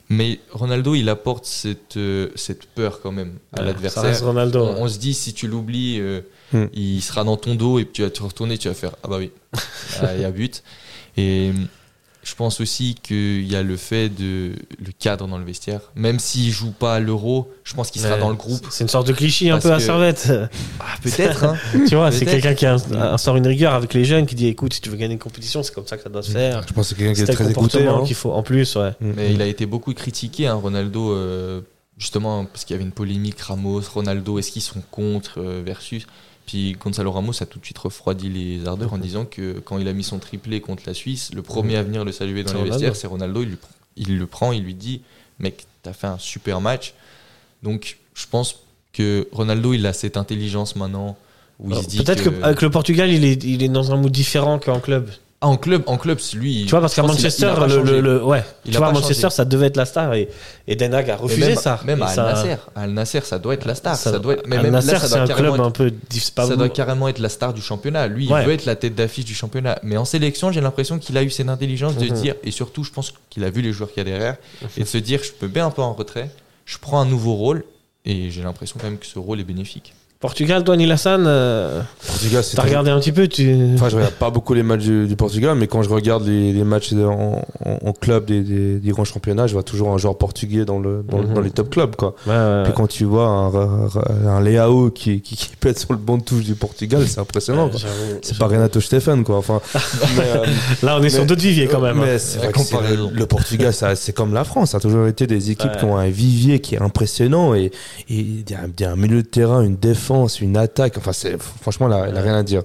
Mais Ronaldo, il apporte cette, euh, cette peur quand même à Ouais, l'adversaire. Ronaldo. On, on se dit, si tu l'oublies, euh, Hmm. il sera dans ton dos et puis tu vas te retourner, tu vas faire Ah bah oui, [LAUGHS] Ah, il y a but. Et euh, je pense aussi qu'il y a le fait de le cadre dans le vestiaire. Même s'il joue pas à l'euro, je pense qu'il sera Ouais, dans le groupe. C'est une sorte de cliché un peu à Servette. Ah, peut-être, hein. [LAUGHS] tu vois, c'est quelqu'un qui ins- instaure une rigueur avec les jeunes, qui dit écoute, si tu veux gagner une compétition, c'est comme ça que ça doit se faire. Je pense que c'est quelqu'un qui est très écouté. hein. qu'il faut. En plus, ouais. Mm, Mais il a été beaucoup critiqué, hein, Ronaldo, euh, justement, parce qu'il y avait une polémique Ramos, Ronaldo, est-ce qu'ils sont contre euh, versus Puis Gonzalo Ramos a tout de suite refroidi les ardeurs en disant que quand il a mis son triplé contre la Suisse, le premier à venir le saluer dans les Ronaldo. vestiaires, c'est Ronaldo. Il, lui pr- il le prend, il lui dit Mec, t'as fait un super match. Donc je pense que Ronaldo, il a cette intelligence maintenant où il Alors, se dit. Peut-être que... qu'avec le Portugal, il est, il est dans un mood différent qu'en club. En club, en club, lui. Tu vois, parce qu'à a- il Manchester, a pas le, changé. le- le- ouais. Il tu a vois, à pas Manchester, changé. ça devait être la star et, et Den Haag a refusé même, ça. Même à Al ça- Nasser, à Al Nasser, ça doit être la star. Ça, doit être, mais Al même Nasser, ça c'est doit un club être- un peu. pas ça doit carrément être la star du championnat. Lui, Ouais. il veut être la tête d'affiche du championnat. Mais en sélection, j'ai l'impression qu'il a eu cette intelligence de Mhm. dire, et surtout, je pense qu'il a vu les joueurs qu'il y a derrière, et de se dire, je peux bien un peu en retrait, je prends un nouveau rôle, et j'ai l'impression quand même que ce rôle est bénéfique. Portugal, toi, Nilassan, euh, Portugal, t'as très- regardé un petit peu tu... Enfin, je regarde pas beaucoup les matchs du, du Portugal, mais quand je regarde les, les matchs en, en- en club des, des- des grands championnats, je vois toujours un joueur portugais dans, le, dans, Mhm. dans les top clubs. Quoi. Ouais, ouais, Puis ouais. quand tu vois un, un, Leao qui, qui, qui pète sur le banc de touche du Portugal, c'est impressionnant. quoi. J'avoue, C'est pas Renato Stefan, quoi. Enfin, [LAUGHS] mais, euh, Là, on est sur mais- d'autres viviers quand même. hein. Mais vrai que le Portugal, c'est comme la France. Ça a toujours été des équipes Ouais. qui ont un vivier qui est impressionnant et et il y, y a un milieu de terrain, une défense, une attaque. Enfin, c'est franchement, il n'y a, rien à dire.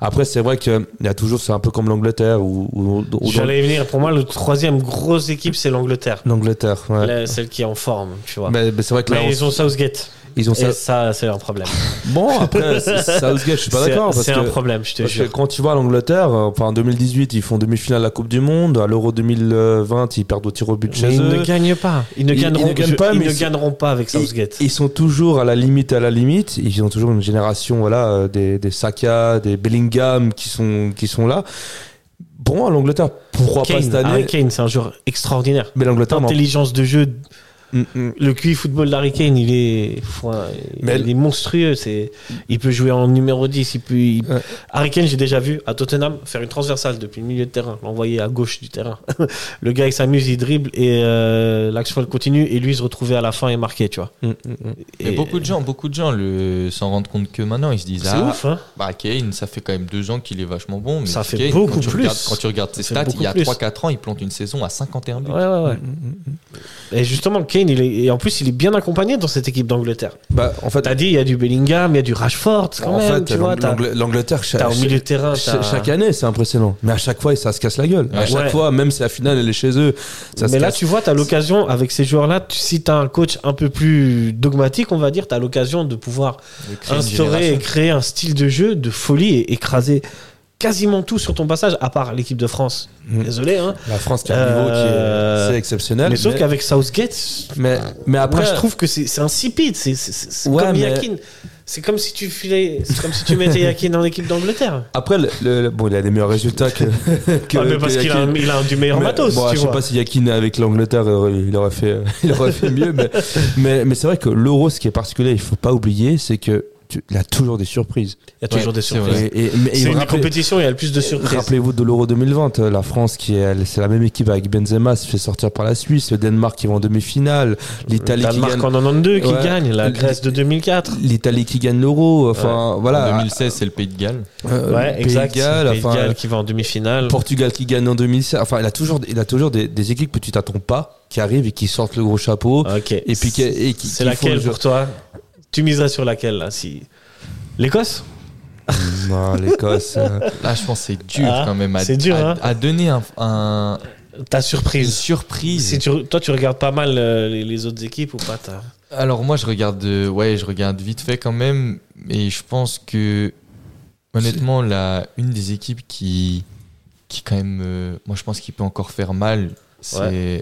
Après, c'est vrai qu'il y a toujours, c'est un peu comme l'Angleterre ou, ou, ou J'allais y venir. Pour moi, le troisième grosse équipe, c'est l'Angleterre. l'Angleterre. ouais. La- Celle qui est en forme, tu vois. Mais, mais c'est vrai que là, Mais on- ils ont Southgate. Ils ont Et ça. ça, c'est un problème. [LAUGHS] Bon, après, [LAUGHS] Southgate, je suis pas d'accord. C'est un que- problème, je te Parce que jure. quand tu vois l'Angleterre, enfin en 2018, ils font demi-finale de la Coupe du Monde. À l'Euro 2020, ils perdent au tir au but chez ils eux. ne gagnent pas. Ils ne Ils- ils gagneront ne gagnent pas, ils mais ne c'est- gagneront pas avec Southgate. Ils sont toujours à la limite, à la limite. Ils ont toujours une génération, voilà, euh, des, des Saka, des Bellingham qui sont, qui sont là. Bon, à l'Angleterre, pourquoi pas Kane, cette année Harry Kane, c'est un joueur extraordinaire. Mais l'Angleterre, non. L'intelligence de jeu, Mm, mm. le QI football d'Harry Kane, il est, il est monstrueux. C'est, il peut jouer en numéro 10. Il peut, il- Ouais. Harry Kane, j'ai déjà vu à Tottenham faire une transversale depuis le milieu de terrain, l'envoyer à gauche du terrain. [LAUGHS] le gars, il s'amuse, il dribble et euh, l'action continue et lui il se retrouvait à la fin et marqué, tu vois. Mm, mm, mm. Et- beaucoup de gens, beaucoup de gens le, s'en rendent compte que maintenant, ils se disent C'est Ah, ouf, hein. bah Kane, ça fait quand même deux ans qu'il est vachement bon. Mais Ça fait Kane, beaucoup quand plus. regardes- quand tu regardes ses stats, il y a plus. 3-4 ans, il plante une saison à 51 buts. Ouais, ouais, ouais. Et justement, Kane, il est, et en plus, il est bien accompagné dans cette équipe d'Angleterre. Bah, en fait, T'as dit, il y a du Bellingham, il y a du Rashford, quand en même, fait, tu vois. T'as, l'Angleterre, t'as au milieu de terrain, cha- t'as- chaque année, c'est impressionnant. Mais à chaque fois, ça se casse la gueule. À chaque Ouais. fois, même si la finale, elle est chez eux, ça se Mais là, casse. tu vois, tu as l'occasion, avec ces joueurs-là, si tu as un coach un peu plus dogmatique, on va dire, tu as l'occasion de pouvoir instaurer et créer un style de jeu de folie et écraser quasiment tout sur ton passage, à part l'équipe de France. Mm. Désolé, hein. La France qui a un niveau qui Euh, est assez exceptionnel. Mais sauf qu'avec Southgate, mais, mais après, moi, je trouve que c'est insipide. C'est Ouais, comme mais- Yakin. C'est comme si tu filais, c'est comme si tu mettais Yakin dans l'équipe d'Angleterre. après le, le- bon, il a des meilleurs résultats que. que Ah, mais parce qu'il a, il a du meilleur Mais, matos, bon, tu je sais vois. pas si Yakin avec l'Angleterre euh, il aurait fait [LAUGHS] il aurait fait mieux mais mais, mais c'est vrai que l'euro ce qui est particulier il faut pas oublier c'est que tu- il y a toujours des surprises Il y a toujours Ouais, des c'est surprises. vrai. et, et- mais- et C'est une rappelez- compétition, il y a le plus de surprises. Rappelez-vous de l'Euro 2020, euh, la France qui est, c'est la même équipe avec Benzema, se fait sortir par la Suisse, le Danemark qui va en demi-finale, l'Italie qui Danemark gagne, en 92 qui Ouais. gagne, la Grèce de 2004. l'Italie qui gagne l'Euro, enfin En voilà, 2016, c'est le Pays de Galles. euh, Ouais, Pays exact. de Galles, Pays de Galles qui va en demi-finale. Portugal qui gagne en 2016, enfin il a toujours, il a toujours des, des équipes que tu t'attends pas, qui arrivent et qui sortent le gros chapeau, Ok. et puis qui, et qui- c'est qui laquelle pour toi? Tu miserais sur laquelle là si L'Écosse [LAUGHS] Non, l'Écosse. euh, Là, je pense que c'est dur Ah, quand même à, c'est dur, à, hein. à donner un, un- Ta une surprise. surprise. Si tu, toi, tu regardes pas mal euh, les, les autres équipes ou pas t'as- Alors moi je regarde euh, ouais je regarde vite fait quand même et je pense que honnêtement la une des équipes qui qui quand même euh, moi je pense qu'il peut encore faire mal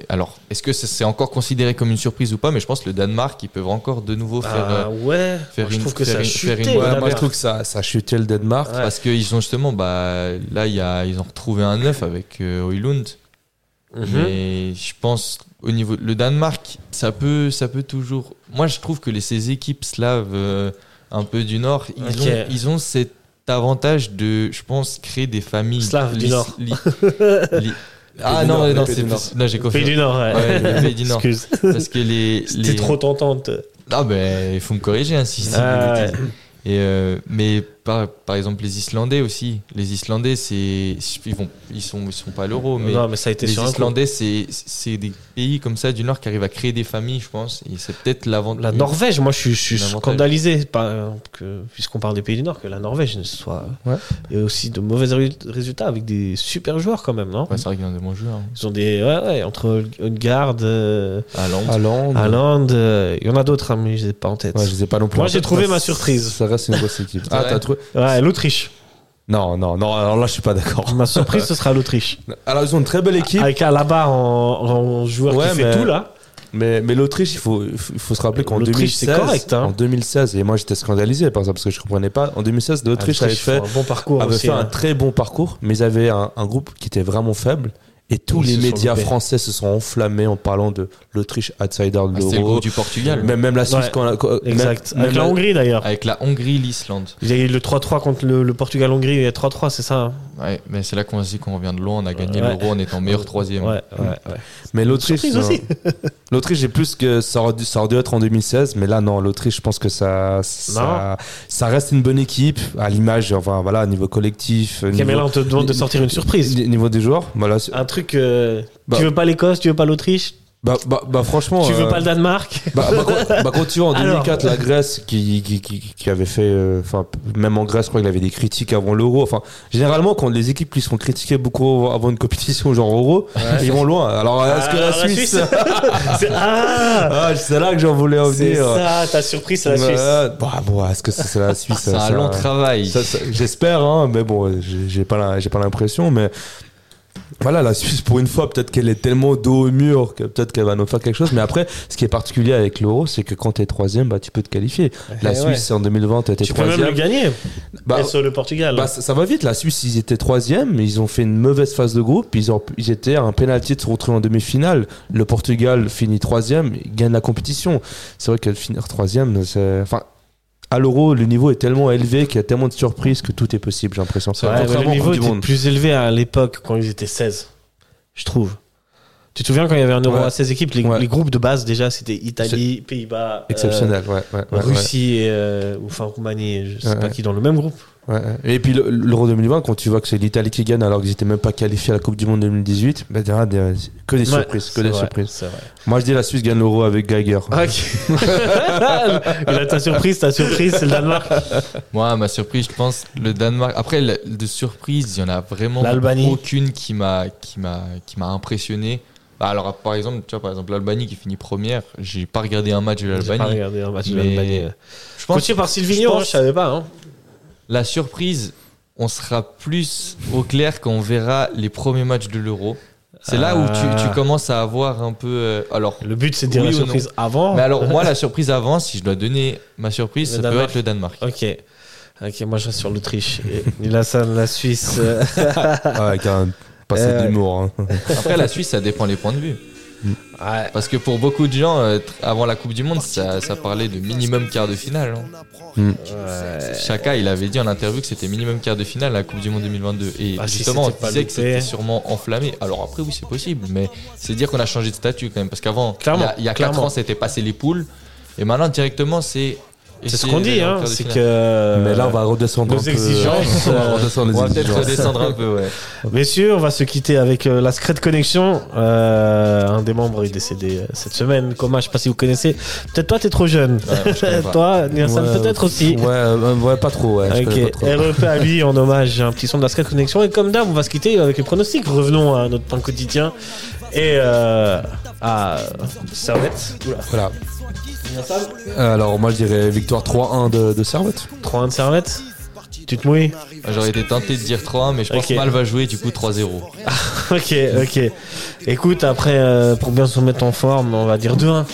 alors est-ce que c'est encore considéré comme une surprise ou pas mais je pense que le Danemark ils peuvent encore de nouveau faire Ah euh, ouais. faire Moi, je une- trouve que faire ça a une- faire chuté. une- au ouais, moi je trouve que ça, ça a chuté le Danemark. Ouais. parce qu'ils ont justement bah là il y a ils ont retrouvé un neuf avec euh, Højlund Mhm. Mais je pense au niveau le Danemark, ça peut, ça peut toujours. Moi, je trouve que les, ces équipes slaves euh, un peu du Nord, ils, ont, ils ont cet avantage de, je pense, créer des familles Slaves du Nord. [LAUGHS] ah non, Nord, non, pays c'est du Nord. non, j'ai Pays confié. du Nord, ouais. Ouais, le pays du Nord. Excuse. Parce que les, [LAUGHS] C'était les... trop tentante. Ah ben, il faut me corriger hein, si si Ah, bêtises. Et euh, mais par, par exemple les Islandais aussi. Les Islandais, c'est ils vont, ils sont, ils sont pas à l'euro, mais non, mais ça a été les sur un coup. Islandais, c'est c'est des pays comme ça du Nord qui arrivent à créer des familles, je pense. Et c'est peut-être l'avantage. La Norvège, moi je suis, je scandalisé, puisqu'on parle des pays du Nord, que la Norvège ne soit. Ouais. Il y a aussi de mauvais ré- résultats avec des super joueurs quand même, non? Ouais, c'est vrai des bons joueurs. hein. Ils ont des. Ouais, ouais, entre Odegaard, euh, Haaland. Euh, il y en a d'autres, hein, mais je les ai pas en tête. Ouais, je sais pas non plus. Moi, j'ai trouvé ma surprise. Ça reste une grosse équipe. [LAUGHS] Ah, t'as trouvé Ouais, l'Autriche. Non, non, non. Alors là, je suis pas d'accord. Ma surprise, ce sera l'Autriche. [LAUGHS] Alors ils ont une très belle équipe, Avec Alaba en, en joueur Ouais, qui fait tout là. mais, mais l'Autriche, il faut, il se rappeler qu'en L'Autriche, c'est 2016, correct, hein. en 2016, et moi j'étais scandalisé par ça parce que je comprenais pas. En 2016, l'Autriche avait fait, un bon parcours avait aussi. fait un hein. très bon parcours, mais ils avaient un, un groupe qui était vraiment faible. Et tous Ils les médias français se sont enflammés en parlant de l'Autriche outsider de Ah, l'euro. du Portugal. Même, même la Suisse, Ouais, quand, la- quand- Exact. même- Avec même la la- Hongrie d'ailleurs. Avec la Hongrie, l'Islande. Il y a eu le 3-3 contre le, le Portugal-Hongrie, il y a 3-3, c'est ça hein Ouais, mais c'est là qu'on se dit qu'on revient de loin. On a gagné Ouais. l'euro en étant meilleur troisième. Ouais, ouais, ouais. Mais l'Autriche, Surprise aussi. euh, l'Autriche, j'ai plus que ça aurait, dû, ça aurait dû être en 2016, mais là non, l'Autriche, je pense que ça, ça, ça reste une bonne équipe à l'image, enfin voilà, au niveau collectif, là on te demande de sortir une surprise. au niveau des joueurs. Voilà, Un truc. Euh, Bah. tu veux pas l'Écosse, tu veux pas l'Autriche Bah, bah, bah, franchement. Tu veux euh, pas le Danemark [LAUGHS] bah, bah, quand, bah, quand tu vois en Alors. 2004 la Grèce qui, qui, qui, qui avait fait, euh, enfin même en Grèce, je crois qu'il avait des critiques avant l'Euro. Enfin, généralement quand les équipes qui sont critiquées beaucoup avant une compétition genre Euro, ils vont loin. Alors est-ce que la Suisse, [LAUGHS] C'est- Ah ah, c'est là que j'en voulais en C'est venir. ça, ta surprise, c'est la Suisse. Ouais, bah, bon, est-ce que c'est la Suisse C'est un long travail. J'espère, hein, mais bon, j'ai pas l'impression, mais voilà, la Suisse pour une fois, peut-être qu'elle est tellement dos au mur que peut-être qu'elle va nous faire quelque chose. Mais après, ce qui est particulier avec l'Euro, c'est que quand t'es troisième, bah tu peux te qualifier. La Eh Suisse en 2020, t'étais Tu peux même le troisième. gagner. Bah, Et sur le Portugal. bah, ça, ça va vite. La Suisse, ils étaient troisième, ils ont fait une mauvaise phase de groupe. Ils, ont, ils étaient à un penalty de se retrouver en demi-finale. Le Portugal finit troisième, il gagne la compétition. C'est vrai que finir troisième, c'est, enfin, à l'Euro, le niveau est tellement élevé qu'il y a tellement de surprises que tout est possible. J'ai l'impression. Ouais, le au niveau était Monde. plus élevé à l'époque quand ils étaient 16, je trouve. Tu te souviens quand il y avait un euro Ouais. à 16 équipes, les, groupes de base déjà c'était Italie, Pays-Bas, euh, Exceptionnel. Russie et, euh, ou enfin Roumanie, je sais pas qui dans le même groupe. Ouais. Et puis le- l'Euro 2020, quand tu vois que c'est l'Italie qui gagne alors qu'ils étaient même pas qualifiés à la Coupe du Monde 2018, bah, des- que des Ouais, surprises, que des vrai, surprises. Moi je dis la Suisse gagne l'Euro avec Geiger. Ok. [LAUGHS] Et là, ta surprise, ta surprise, c'est le Danemark. Moi, ma surprise, je pense, le Danemark. Après, de surprise, il y en a vraiment L'Albanie. aucune qui m'a qui m'a qui m'a impressionné. Bah, alors, par exemple, tu vois, par exemple, l'Albanie qui finit première, j'ai pas regardé un match de J'ai pas l'Albanie. regardé un match de l'Albanie. Je pense Coaché par je Silvino, pense- hein, je savais pas. Hein. La surprise, on sera plus au clair quand on verra les premiers matchs de l'Euro. C'est là où Ah. tu, tu commences à avoir un peu. euh, alors, Le but c'est de dire Oui la surprise avant. mais alors moi, la surprise avant, si je dois donner ma surprise, Le ça Danemark. peut être le Danemark. Ok. Ok, moi je reste sur l'Autriche. Et la, la Suisse. Ah, avec un passé Euh, d'humour. hein. Après, la Suisse, ça dépend les points de vue. Ouais. Parce que pour beaucoup de gens, euh, avant la Coupe du Monde, ça, ça parlait de minimum quart de finale. hein. Ouais. Chaka, il avait dit en interview que c'était minimum quart de finale la Coupe du Monde 2022. Et Ah, si justement, on disait que c'était sûrement enflammé. Alors après, oui, c'est possible, mais c'est dire qu'on a changé de statut quand même. Parce qu'avant, il y a, il y a 4 clairement. ans, c'était passé les poules. Et maintenant, directement, c'est. C'est ce qu'on dit, hein, c'est que. Mais là, on va redescendre nos un peu. exigences, on va euh, redescendre On les va peut-être redescendre un peu, ouais. Messieurs, on va se quitter avec euh, la Secret Connection. Euh, un des membres est décédé euh, cette semaine. Comment, je sais pas si vous connaissez. Peut-être toi, t'es trop jeune. Ouais, je toi, Nielsen, Ouais, peut-être aussi. Ouais, euh, ouais, pas trop. Ouais, Ok. REP à lui en hommage, un petit son de la Secret Connection. Et comme d'hab, on va se quitter avec les pronostics. Revenons à notre pain quotidien. Et euh, à Servette. Oula. Voilà. Euh, Alors, moi, je dirais victoire 3-1 de, de Servette. 3-1 de Servette. Tu te mouilles J'aurais été tenté de dire 3-1, mais je pense que Mal va jouer, du coup 3-0. [LAUGHS] Ok, ok. Écoute, après, euh, pour bien se mettre en forme, on va dire 2-1.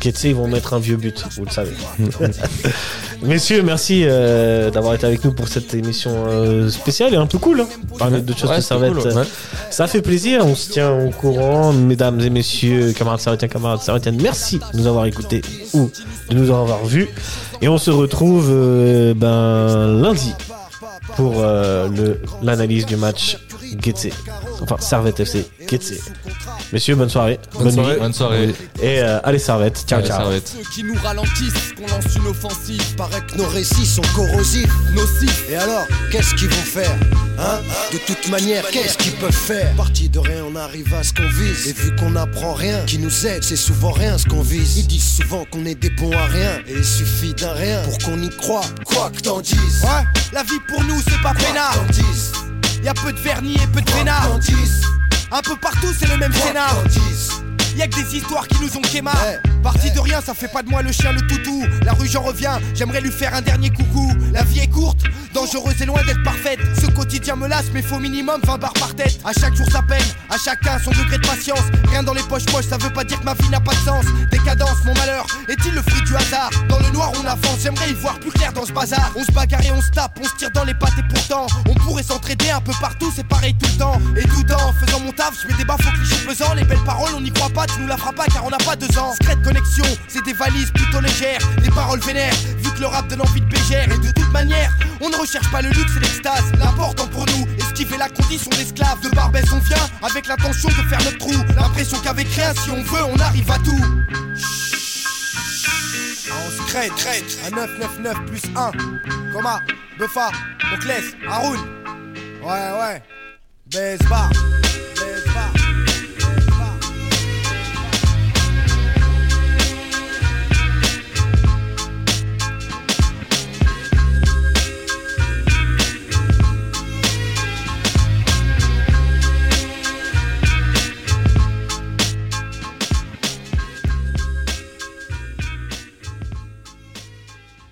Ketse, ils vont mettre un vieux but, vous le savez. [LAUGHS] Messieurs, merci euh, d'avoir été avec nous pour cette émission euh, spéciale et un peu cool. Hein. Parler de choses Ouais, Servette. cool, euh, Ça fait plaisir, on se tient au courant. Mesdames et messieurs, camarades servétiens, camarades servétiennes, merci de nous avoir écoutés ou de nous avoir vus. Et on se retrouve euh, ben, lundi pour l'analyse du match Getse. Enfin, Servette FC, Getse. Messieurs, bonne soirée. Bonne soirée. nuit. Bonne soirée. Et euh, allez, Servette. Ciao, Allez, ciao. Servette. Ceux qui nous ralentissent, qu'on lance une offensive. Paraît que nos récits sont corrosifs, nocifs. Et alors, qu'est-ce qu'ils vont faire Hein? De toute manière, qu'est-ce qu'ils peuvent faire? Parti de rien, on arrive à ce qu'on vise. Et vu qu'on n'apprend rien, qui nous aide, c'est souvent rien ce qu'on vise. Ils disent souvent qu'on est des bons à rien. Et il suffit d'un rien pour qu'on y croit. Quoi que t'en dises. Ouais, la vie pour nous c'est pas peinard. que t'en dises. Y a peu de vernis et peu de peinard. Un peu partout c'est le même scénar. T'en dises. Y a que des histoires qui nous ont quémar. Ouais. Parti de rien, ça fait pas de moi le chien le toutou. La rue j'en reviens, j'aimerais lui faire un dernier coucou. La vie est courte, dangereuse et loin d'être parfaite. Ce quotidien me lasse, mais faut minimum 20 barres par tête. À chaque jour sa peine, à chacun son degré de patience. Rien dans les poches poches, ça veut pas dire que ma vie n'a pas de sens. Décadence, mon malheur, est-il le fruit du hasard? Dans le noir on avance, j'aimerais y voir plus clair dans ce bazar. On se bagarre et on se tape, on se tire dans les pattes et pourtant on pourrait s'entraider un peu partout, c'est pareil tout le temps. Et tout en faisant mon taf, je mets des baffes aux clichés pesants. Les belles paroles, on n'y croit pas, tu nous la feras pas car on n'a pas deux ans. Secrète connexion, c'est des valises plutôt légères, des paroles vénères, vu que le rap donne envie de bégère. Et de toute manière, on ne recherche pas le luxe et l'extase. L'important pour nous, esquiver la condition d'esclave. De Barbès, on vient avec l'intention de faire notre trou. L'impression qu'avec rien, si on veut, on arrive à tout. On se crête, crête, à 999 plus 1. Coma, Buffa, Moclès, Haroun. Ouais, ouais. Baise bar.